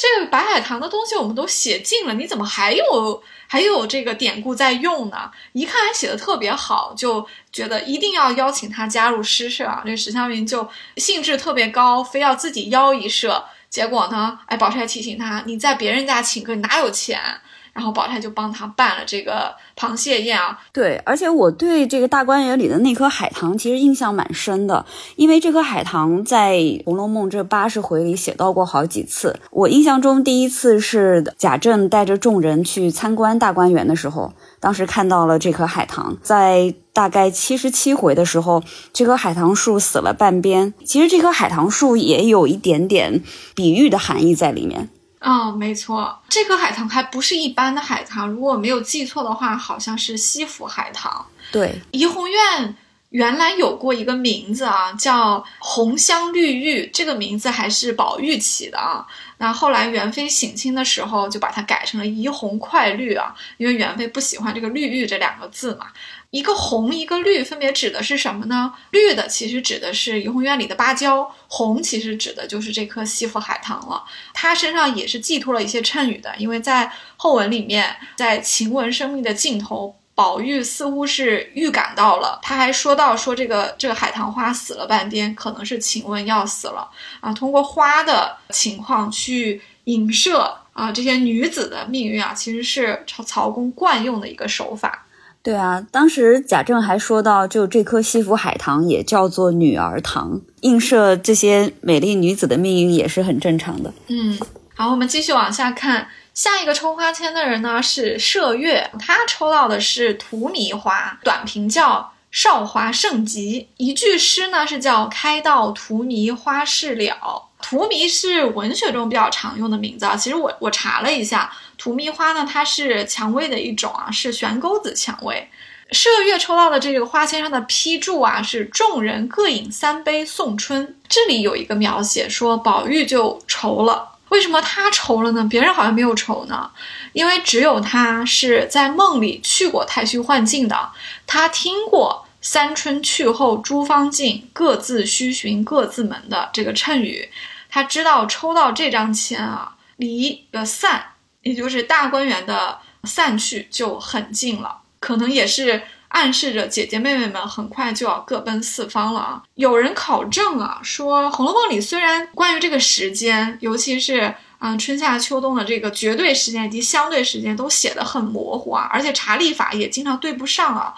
这个白海棠的东西我们都写尽了，你怎么还有还有这个典故在用呢？一看还写的特别好，就觉得一定要邀请他加入诗社啊！这史湘云就兴致特别高，非要自己邀一社。结果呢，哎，宝钗提醒他，你在别人家请客，你哪有钱？然后宝钗就帮他办了这个螃蟹宴啊。对，而且我对这个大观园里的那颗海棠其实印象蛮深的，因为这颗海棠在《红楼梦》这八十回里写到过好几次。我印象中第一次是贾政带着众人去参观大观园的时候，当时看到了这棵海棠。在大概七十七回的时候，这棵海棠树死了半边。其实这棵海棠树也有一点点比喻的含义在里面。哦，没错，这颗海棠还不是一般的海棠，如果没有记错的话，好像是西府海棠。对，怡红院原来有过一个名字啊，叫红香绿玉，这个名字还是宝玉起的啊。那后来元妃省亲的时候，就把它改成了怡红快绿啊，因为元妃不喜欢这个“绿玉”这两个字嘛。一个红，一个绿，分别指的是什么呢？绿的其实指的是怡红院里的芭蕉，红其实指的就是这颗西府海棠了。它身上也是寄托了一些谶语的，因为在后文里面，在晴雯生命的尽头。宝玉似乎是预感到了，他还说到说这个这个海棠花死了半边，可能是晴雯要死了啊。通过花的情况去影射啊这些女子的命运啊，其实是曹曹公惯用的一个手法。对啊，当时贾政还说到，就这颗西府海棠也叫做女儿堂，映射这些美丽女子的命运也是很正常的。嗯，好，我们继续往下看。下一个抽花签的人呢是麝月，他抽到的是荼蘼花，短评叫少华盛极。一句诗呢是叫开到荼蘼花事了。荼蘼是文学中比较常用的名字啊。其实我我查了一下，荼蘼花呢它是蔷薇的一种啊，是悬钩子蔷薇。麝月抽到的这个花签上的批注啊是众人各饮三杯送春。这里有一个描写说宝玉就愁了。为什么他愁了呢？别人好像没有愁呢，因为只有他是在梦里去过太虚幻境的，他听过“三春去后诸方尽，各自须寻各自门”的这个谶语，他知道抽到这张签啊，离的散，也就是大观园的散去就很近了，可能也是。暗示着姐姐妹妹们很快就要各奔四方了啊！有人考证啊，说《红楼梦》里虽然关于这个时间，尤其是嗯春夏秋冬的这个绝对时间以及相对时间都写得很模糊啊，而且查历法也经常对不上啊，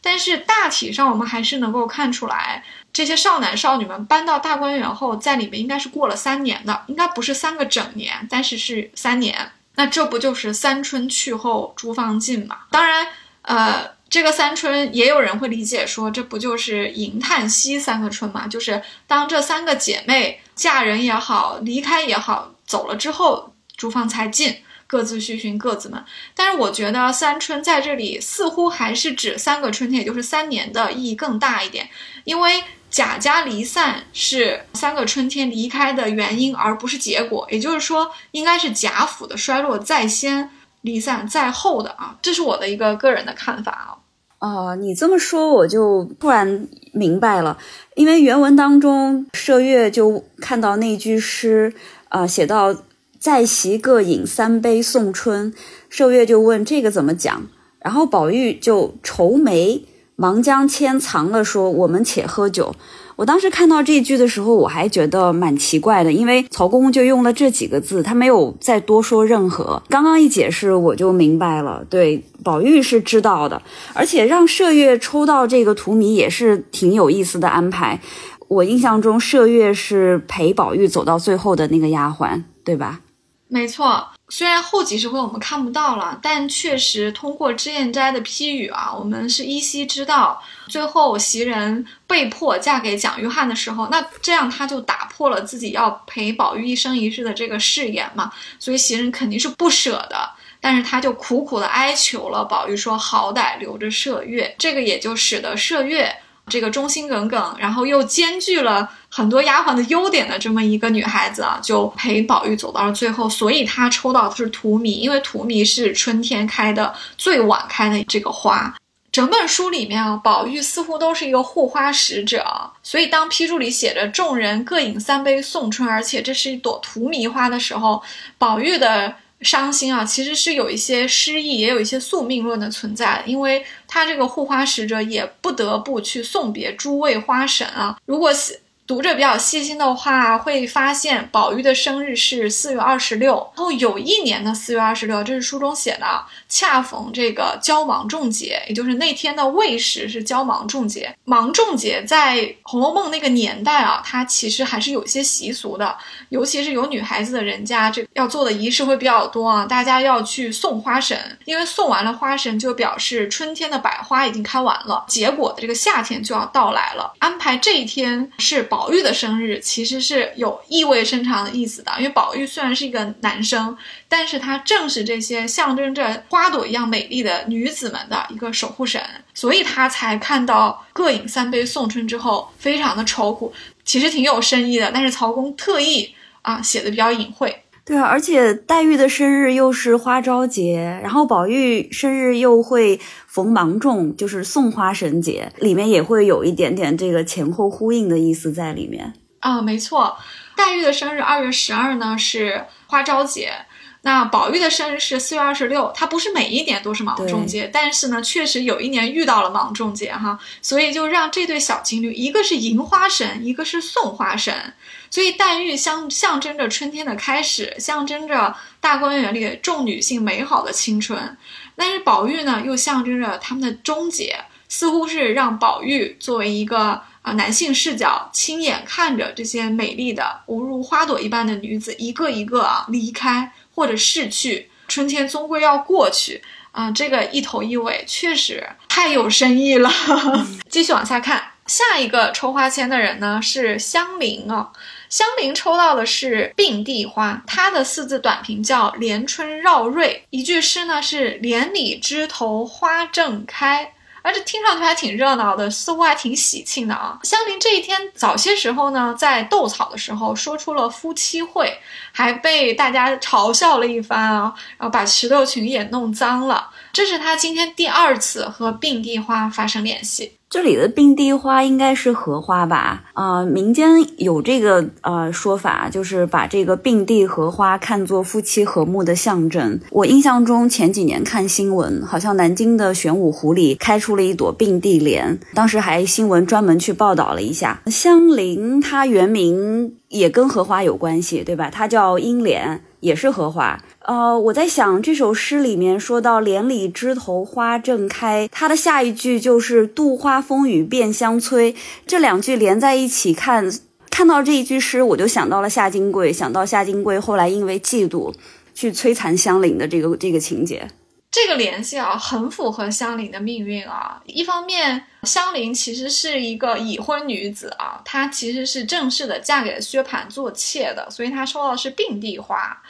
但是大体上我们还是能够看出来，这些少男少女们搬到大观园后，在里面应该是过了三年的，应该不是三个整年，但是是三年。那这不就是三春去后诸方尽嘛？当然，呃。这个三春也有人会理解说，这不就是银叹息三个春嘛？就是当这三个姐妹嫁人也好，离开也好，走了之后，诸方才尽，各自去寻各自门。但是我觉得三春在这里似乎还是指三个春天，也就是三年的意义更大一点，因为贾家离散是三个春天离开的原因，而不是结果。也就是说，应该是贾府的衰落在先，离散在后的啊。这是我的一个个人的看法啊。哦，你这么说我就突然明白了，因为原文当中麝月就看到那句诗，啊，写到在席各饮三杯送春，麝月就问这个怎么讲，然后宝玉就愁眉，忙将签藏了，说我们且喝酒。我当时看到这句的时候，我还觉得蛮奇怪的，因为曹公就用了这几个字，他没有再多说任何。刚刚一解释，我就明白了。对，宝玉是知道的，而且让麝月抽到这个荼蘼也是挺有意思的安排。我印象中，麝月是陪宝玉走到最后的那个丫鬟，对吧？没错。虽然后几十回我们看不到了，但确实通过脂砚斋的批语啊，我们是依稀知道，最后袭人被迫嫁给蒋玉菡的时候，那这样他就打破了自己要陪宝玉一生一世的这个誓言嘛，所以袭人肯定是不舍的，但是他就苦苦的哀求了宝玉，说好歹留着麝月，这个也就使得麝月。这个忠心耿耿，然后又兼具了很多丫鬟的优点的这么一个女孩子啊，就陪宝玉走到了最后。所以她抽到的是荼蘼，因为荼蘼是春天开的最晚开的这个花。整本书里面啊，宝玉似乎都是一个护花使者。所以当批注里写着“众人各饮三杯送春”，而且这是一朵荼蘼花的时候，宝玉的。伤心啊，其实是有一些失意，也有一些宿命论的存在，因为他这个护花使者也不得不去送别诸位花神啊。如果读者比较细心的话，会发现宝玉的生日是四月二十六，然后有一年的四月二十六，这是书中写的，恰逢这个交芒种节，也就是那天的未时是交芒种节。芒种节在《红楼梦》那个年代啊，它其实还是有一些习俗的，尤其是有女孩子的人家，这要做的仪式会比较多啊。大家要去送花神，因为送完了花神，就表示春天的百花已经开完了，结果的这个夏天就要到来了。安排这一天是。宝玉的生日其实是有意味深长的意思的，因为宝玉虽然是一个男生，但是他正是这些象征着花朵一样美丽的女子们的一个守护神，所以他才看到各饮三杯送春之后非常的愁苦，其实挺有深意的，但是曹公特意啊写的比较隐晦。对啊，而且黛玉的生日又是花朝节，然后宝玉生日又会逢芒种，就是送花神节，里面也会有一点点这个前后呼应的意思在里面啊。没错，黛玉的生日二月十二呢是花朝节。那宝玉的生日是四月二十六，他不是每一年都是芒种节，但是呢，确实有一年遇到了芒种节哈，所以就让这对小情侣，一个是迎花神，一个是送花神，所以黛玉象象征着春天的开始，象征着大观园里众女性美好的青春，但是宝玉呢，又象征着他们的终结，似乎是让宝玉作为一个啊男性视角，亲眼看着这些美丽的无如花朵一般的女子一个一个啊离开。或者逝去，春天终归要过去啊！这个一头一尾确实太有深意了。继续往下看，下一个抽花签的人呢是香菱啊。香菱抽到的是并蒂花，它的四字短评叫“连春绕瑞”，一句诗呢是“连理枝头花正开”。而且听上去还挺热闹的，似乎还挺喜庆的啊！香菱这一天早些时候呢，在斗草的时候说出了夫妻会，还被大家嘲笑了一番啊，然后把石榴裙也弄脏了。这是他今天第二次和并蒂花发生联系。这里的并蒂花应该是荷花吧？啊，民间有这个呃说法，就是把这个并蒂荷花看作夫妻和睦的象征。我印象中前几年看新闻，好像南京的玄武湖里开出了一朵并蒂莲，当时还新闻专门去报道了一下。香菱它原名也跟荷花有关系，对吧？它叫英莲，也是荷花。呃，我在想这首诗里面说到“帘里枝头花正开”，它的下一句就是“杜花风雨变香催”，这两句连在一起看，看到这一句诗，我就想到了夏金桂，想到夏金桂后来因为嫉妒去摧残香菱的这个这个情节。这个联系啊，很符合香菱的命运啊。一方面，香菱其实是一个已婚女子啊，她其实是正式的嫁给了薛蟠做妾的，所以她收到的是并蒂花。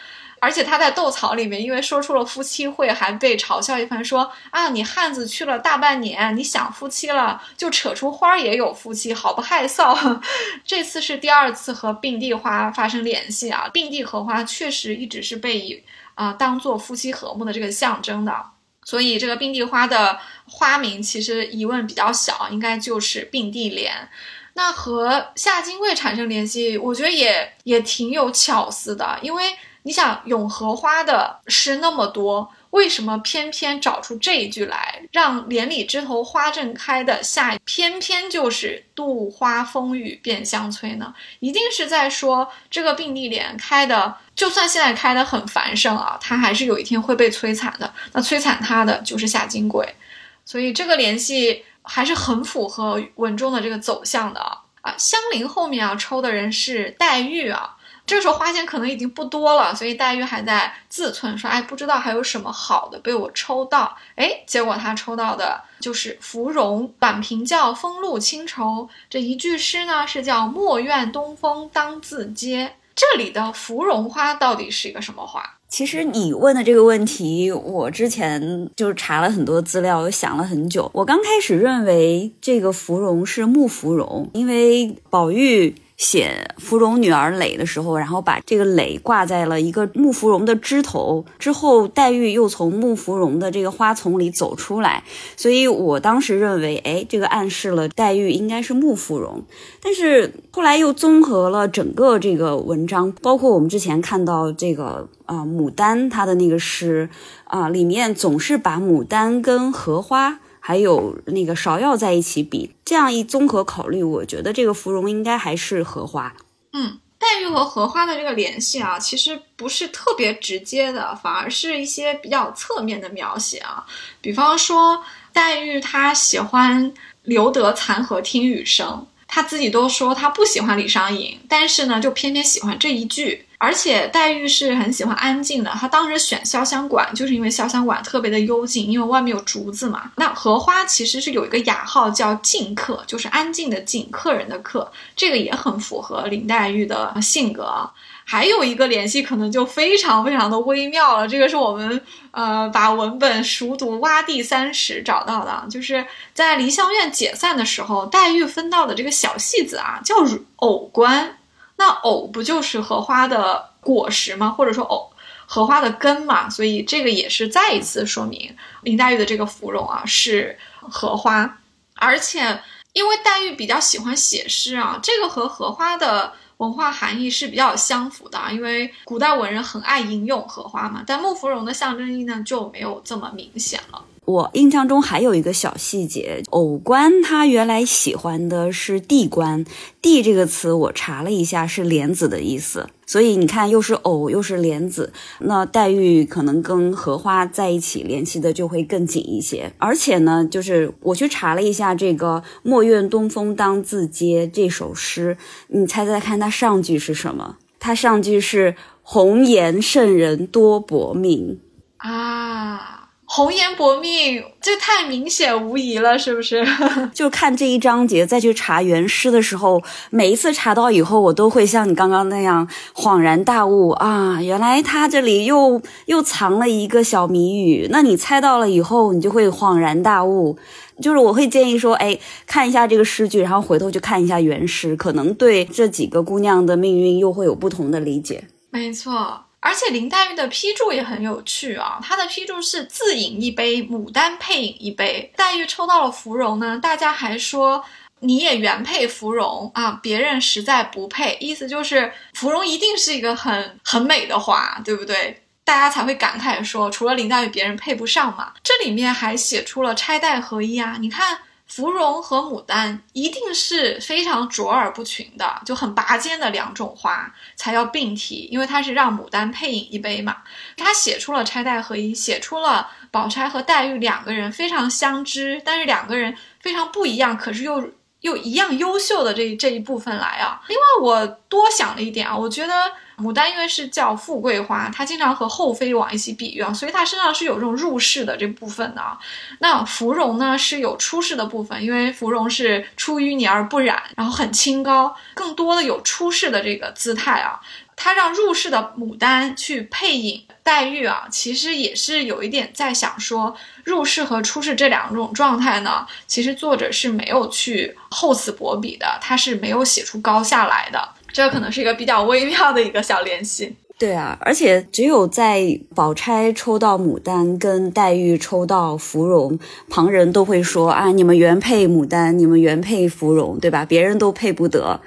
而且他在斗草里面，因为说出了夫妻会，还被嘲笑一番，说啊，你汉子去了大半年，你想夫妻了，就扯出花也有夫妻，好不害臊。这次是第二次和并蒂花发生联系啊，并蒂荷花确实一直是被以啊当做夫妻和睦的这个象征的，所以这个并蒂花的花名其实疑问比较小，应该就是并蒂莲。那和夏金桂产生联系，我觉得也也挺有巧思的，因为。你想咏荷花的诗那么多，为什么偏偏找出这一句来，让连理枝头花正开的下偏偏就是杜花风雨变香催呢？一定是在说这个并蒂莲开的，就算现在开的很繁盛啊，它还是有一天会被摧残的。那摧残它的就是夏金桂，所以这个联系还是很符合文中的这个走向的啊。啊，香菱后面啊抽的人是黛玉啊。这个时候花钱可能已经不多了，所以黛玉还在自忖说：“哎，不知道还有什么好的被我抽到。”哎，结果她抽到的就是芙蓉。短平叫“风露清愁”，这一句诗呢是叫“莫怨东风当自嗟”。这里的芙蓉花到底是一个什么花？其实你问的这个问题，我之前就查了很多资料，想了很久。我刚开始认为这个芙蓉是木芙蓉，因为宝玉。写芙蓉女儿蕾的时候，然后把这个蕾挂在了一个木芙蓉的枝头，之后黛玉又从木芙蓉的这个花丛里走出来，所以我当时认为，哎，这个暗示了黛玉应该是木芙蓉。但是后来又综合了整个这个文章，包括我们之前看到这个啊牡丹它的那个诗啊，里面总是把牡丹跟荷花。还有那个芍药在一起比，这样一综合考虑，我觉得这个芙蓉应该还是荷花。嗯，黛玉和荷花的这个联系啊，其实不是特别直接的，反而是一些比较侧面的描写啊。比方说，黛玉她喜欢留得残荷听雨声，她自己都说她不喜欢李商隐，但是呢，就偏偏喜欢这一句。而且黛玉是很喜欢安静的，她当时选潇湘馆，就是因为潇湘馆特别的幽静，因为外面有竹子嘛。那荷花其实是有一个雅号叫静客，就是安静的静，客人的客，这个也很符合林黛玉的性格。还有一个联系可能就非常非常的微妙了，这个是我们呃把文本熟读挖地三尺找到的，就是在梨香院解散的时候，黛玉分到的这个小戏子啊叫藕官，那藕不就是荷花的果实吗？或者说藕荷花的根嘛？所以这个也是再一次说明林黛玉的这个芙蓉啊是荷花，而且因为黛玉比较喜欢写诗啊，这个和荷花的。文化含义是比较相符的，因为古代文人很爱吟咏荷花嘛。但木芙蓉的象征意义呢就没有这么明显了。我印象中还有一个小细节，偶官他原来喜欢的是地官，地这个词我查了一下是莲子的意思，所以你看又是藕又是莲子，那黛玉可能跟荷花在一起联系的就会更紧一些。而且呢，就是我去查了一下这个“莫怨东风当自嗟”这首诗，你猜猜看它上句是什么？它上句是“红颜圣人多薄命”啊。红颜薄命，这太明显无疑了，是不是？就看这一章节，再去查原诗的时候，每一次查到以后，我都会像你刚刚那样恍然大悟啊！原来他这里又又藏了一个小谜语。那你猜到了以后，你就会恍然大悟。就是我会建议说，哎，看一下这个诗句，然后回头去看一下原诗，可能对这几个姑娘的命运又会有不同的理解。没错。而且林黛玉的批注也很有趣啊，她的批注是自饮一杯，牡丹配饮一杯。黛玉抽到了芙蓉呢，大家还说你也原配芙蓉啊，别人实在不配，意思就是芙蓉一定是一个很很美的花，对不对？大家才会感慨说，除了林黛玉，别人配不上嘛。这里面还写出了钗黛合一啊，你看。芙蓉和牡丹一定是非常卓尔不群的，就很拔尖的两种花才要并提，因为它是让牡丹配饮一杯嘛。他写出了钗黛合一，写出了宝钗和黛玉两个人非常相知，但是两个人非常不一样，可是又。又一样优秀的这这一部分来啊！另外，我多想了一点啊，我觉得牡丹因为是叫富贵花，它经常和后妃往一起比喻啊，所以它身上是有这种入世的这部分的啊。那芙蓉呢是有出世的部分，因为芙蓉是出淤泥而不染，然后很清高，更多的有出世的这个姿态啊。他让入世的牡丹去配饮黛玉啊，其实也是有一点在想说，入世和出世这两种状态呢，其实作者是没有去厚此薄彼的，他是没有写出高下来的，这可能是一个比较微妙的一个小联系。对啊，而且只有在宝钗抽到牡丹，跟黛玉抽到芙蓉，旁人都会说啊，你们原配牡丹，你们原配芙蓉，对吧？别人都配不得。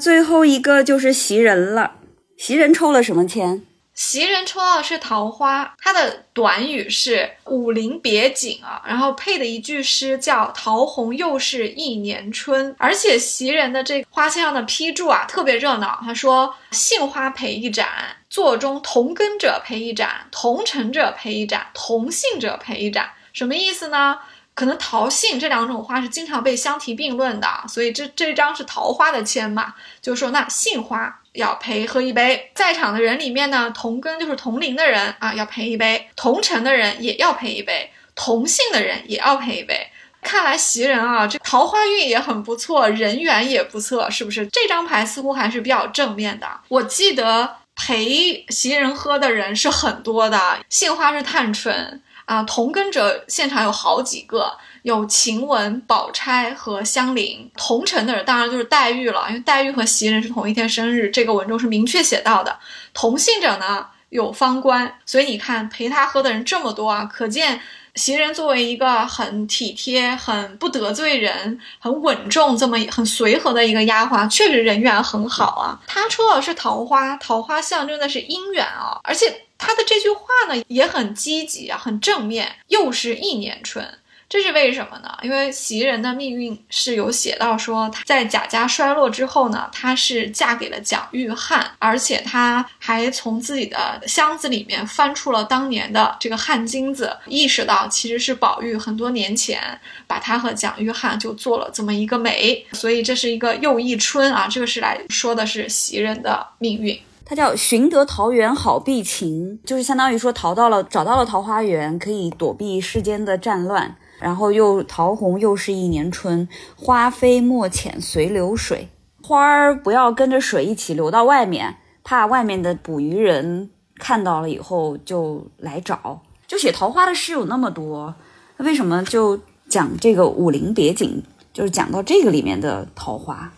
最后一个就是袭人了。袭人抽了什么签？袭人抽到的是桃花，它的短语是“武陵别景”啊，然后配的一句诗叫“桃红又是一年春”。而且袭人的这个花签上的批注啊，特别热闹。他说：“杏花陪一盏，座中同根者陪一盏，同城者陪一盏，同姓者陪一盏。”什么意思呢？可能桃杏这两种花是经常被相提并论的，所以这这张是桃花的签嘛，就是说那杏花要陪喝一杯，在场的人里面呢，同根就是同龄的人啊要陪一杯，同城的人也要陪一杯，同姓的人也要陪一杯。看来袭人啊，这桃花运也很不错，人缘也不错，是不是？这张牌似乎还是比较正面的。我记得陪袭人喝的人是很多的，杏花是探春。啊，同根者现场有好几个，有晴雯、宝钗和香菱。同城的人当然就是黛玉了，因为黛玉和袭人是同一天生日，这个文中是明确写到的。同姓者呢有方官，所以你看陪他喝的人这么多啊，可见袭人作为一个很体贴、很不得罪人、很稳重、这么很随和的一个丫鬟，确实人缘很好啊。她抽的是桃花，桃花象征的是姻缘啊，而且。她的这句话呢也很积极啊，很正面。又是一年春，这是为什么呢？因为袭人的命运是有写到说，她在贾家衰落之后呢，她是嫁给了蒋玉菡，而且她还从自己的箱子里面翻出了当年的这个汗巾子，意识到其实是宝玉很多年前把她和蒋玉菡就做了这么一个媒，所以这是一个又一春啊。这个是来说的是袭人的命运。它叫寻得桃源好避情，就是相当于说逃到了找到了桃花源，可以躲避世间的战乱。然后又桃红又是一年春，花飞莫遣随流水，花儿不要跟着水一起流到外面，怕外面的捕鱼人看到了以后就来找。就写桃花的诗有那么多，为什么就讲这个武陵别景，就是讲到这个里面的桃花？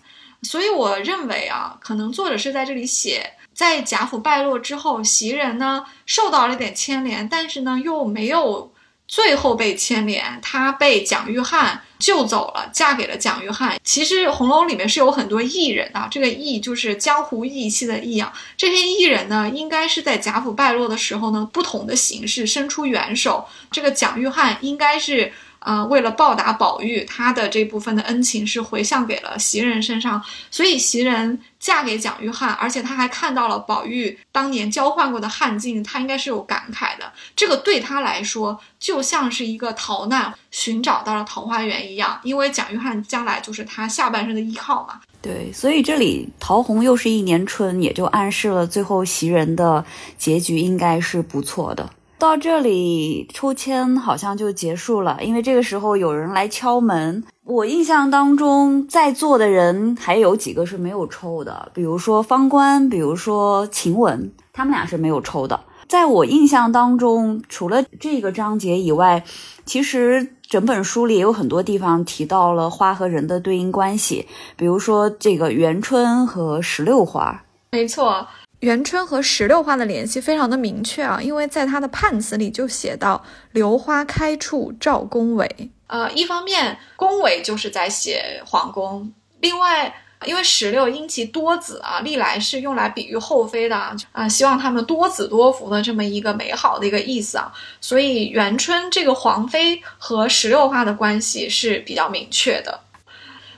所以我认为啊，可能作者是在这里写，在贾府败落之后，袭人呢受到了点牵连，但是呢又没有。最后被牵连，她被蒋玉菡救走了，嫁给了蒋玉菡。其实红楼里面是有很多艺人啊，这个艺就是江湖义气的义啊。这些艺人呢，应该是在贾府败落的时候呢，不同的形式伸出援手。这个蒋玉菡应该是。啊，为了报答宝玉，他的这部分的恩情是回向给了袭人身上，所以袭人嫁给蒋玉菡，而且他还看到了宝玉当年交换过的汗镜，他应该是有感慨的。这个对他来说就像是一个逃难，寻找到了桃花源一样，因为蒋玉菡将来就是他下半生的依靠嘛。对，所以这里桃红又是一年春，也就暗示了最后袭人的结局应该是不错的。到这里抽签好像就结束了，因为这个时候有人来敲门。我印象当中，在座的人还有几个是没有抽的，比如说方官，比如说晴雯，他们俩是没有抽的。在我印象当中，除了这个章节以外，其实整本书里也有很多地方提到了花和人的对应关系，比如说这个元春和石榴花。没错。元春和石榴花的联系非常的明确啊，因为在他的判词里就写到“榴花开处照宫闱”。呃，一方面宫闱就是在写皇宫，另外因为石榴因其多子啊，历来是用来比喻后妃的啊，希望他们多子多福的这么一个美好的一个意思啊，所以元春这个皇妃和石榴花的关系是比较明确的。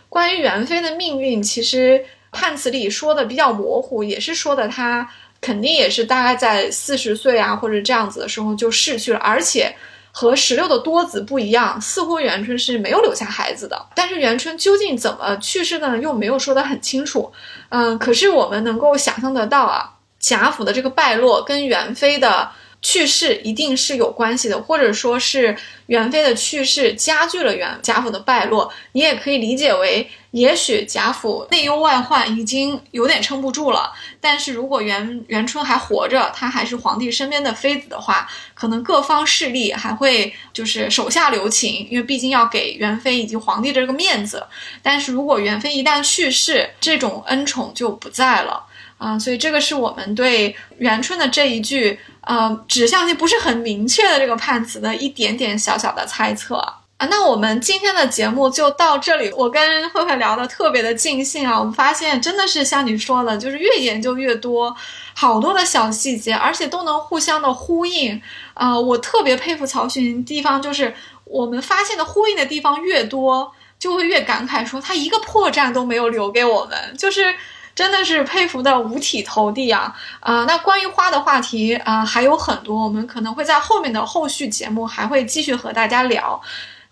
关于元妃的命运，其实。判词里说的比较模糊，也是说的他肯定也是大概在四十岁啊或者这样子的时候就逝去了，而且和石榴的多子不一样，似乎元春是没有留下孩子的。但是元春究竟怎么去世的呢？又没有说得很清楚。嗯，可是我们能够想象得到啊，贾府的这个败落跟元妃的。去世一定是有关系的，或者说是元妃的去世加剧了元贾府的败落。你也可以理解为，也许贾府内忧外患已经有点撑不住了。但是如果元元春还活着，她还是皇帝身边的妃子的话，可能各方势力还会就是手下留情，因为毕竟要给元妃以及皇帝这个面子。但是如果元妃一旦去世，这种恩宠就不在了啊。所以这个是我们对元春的这一句。呃，指向性不是很明确的这个判词的一点点小小的猜测啊。那我们今天的节目就到这里。我跟慧慧聊得特别的尽兴啊，我们发现真的是像你说的，就是越研究越多，好多的小细节，而且都能互相的呼应。呃，我特别佩服曹雪地方，就是我们发现的呼应的地方越多，就会越感慨，说他一个破绽都没有留给我们，就是。真的是佩服的五体投地啊！啊，那关于花的话题啊还有很多，我们可能会在后面的后续节目还会继续和大家聊。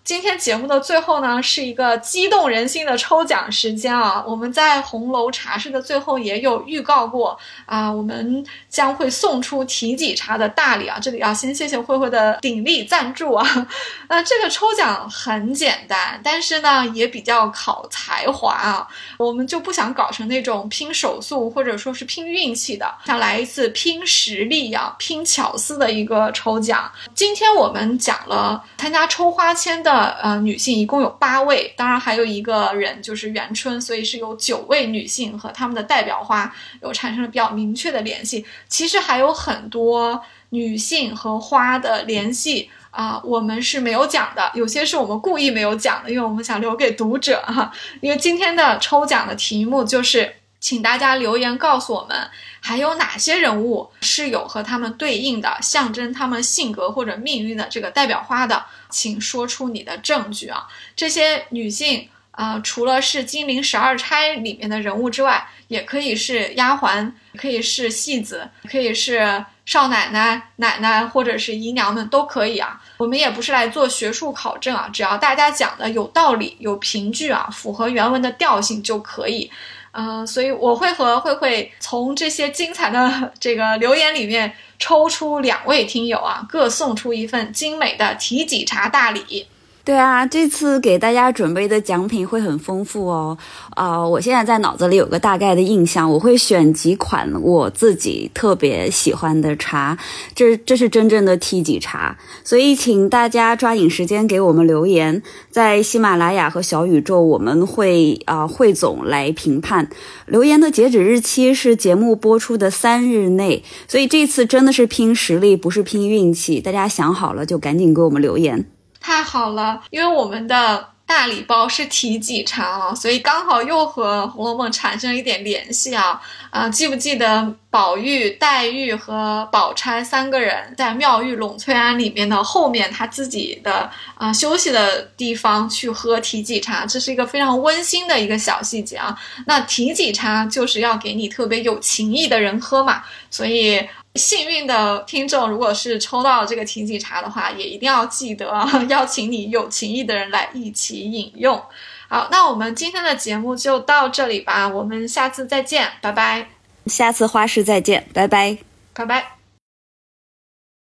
今天节目的最后呢，是一个激动人心的抽奖时间啊！我们在红楼茶室的最后也有预告过啊，我们将会送出提己茶的大礼啊！这里要先谢谢慧慧的鼎力赞助啊！那这个抽奖很简单，但是呢也比较考才华啊，我们就不想搞成那种拼手速或者说是拼运气的，想来一次拼实力啊、拼巧思的一个抽奖。今天我们讲了参加抽花签的。呃，女性一共有八位，当然还有一个人就是元春，所以是有九位女性和她们的代表花有产生了比较明确的联系。其实还有很多女性和花的联系啊，我们是没有讲的，有些是我们故意没有讲的，因为我们想留给读者哈。因为今天的抽奖的题目就是。请大家留言告诉我们，还有哪些人物是有和他们对应的、象征他们性格或者命运的这个代表花的？请说出你的证据啊！这些女性啊，除了是金陵十二钗里面的人物之外，也可以是丫鬟，可以是戏子，可以是少奶奶、奶奶或者是姨娘们都可以啊。我们也不是来做学术考证啊，只要大家讲的有道理、有凭据啊，符合原文的调性就可以。嗯，所以我会和慧慧从这些精彩的 这个留言里面抽出两位听友啊，各送出一份精美的体己茶大礼。对啊，这次给大家准备的奖品会很丰富哦。啊，我现在在脑子里有个大概的印象，我会选几款我自己特别喜欢的茶，这这是真正的 T 级茶。所以请大家抓紧时间给我们留言，在喜马拉雅和小宇宙，我们会啊汇总来评判。留言的截止日期是节目播出的三日内，所以这次真的是拼实力，不是拼运气。大家想好了就赶紧给我们留言。太好了，因为我们的大礼包是体己茶啊，所以刚好又和《红楼梦》产生了一点联系啊啊！记不记得宝玉、黛玉和宝钗三个人在妙玉栊翠庵里面的后面，他自己的啊休息的地方去喝体己茶，这是一个非常温馨的一个小细节啊。那体己茶就是要给你特别有情谊的人喝嘛，所以。幸运的听众，如果是抽到这个情景茶的话，也一定要记得 邀请你有情谊的人来一起饮用。好，那我们今天的节目就到这里吧，我们下次再见，拜拜。下次花市再见，拜拜，拜拜。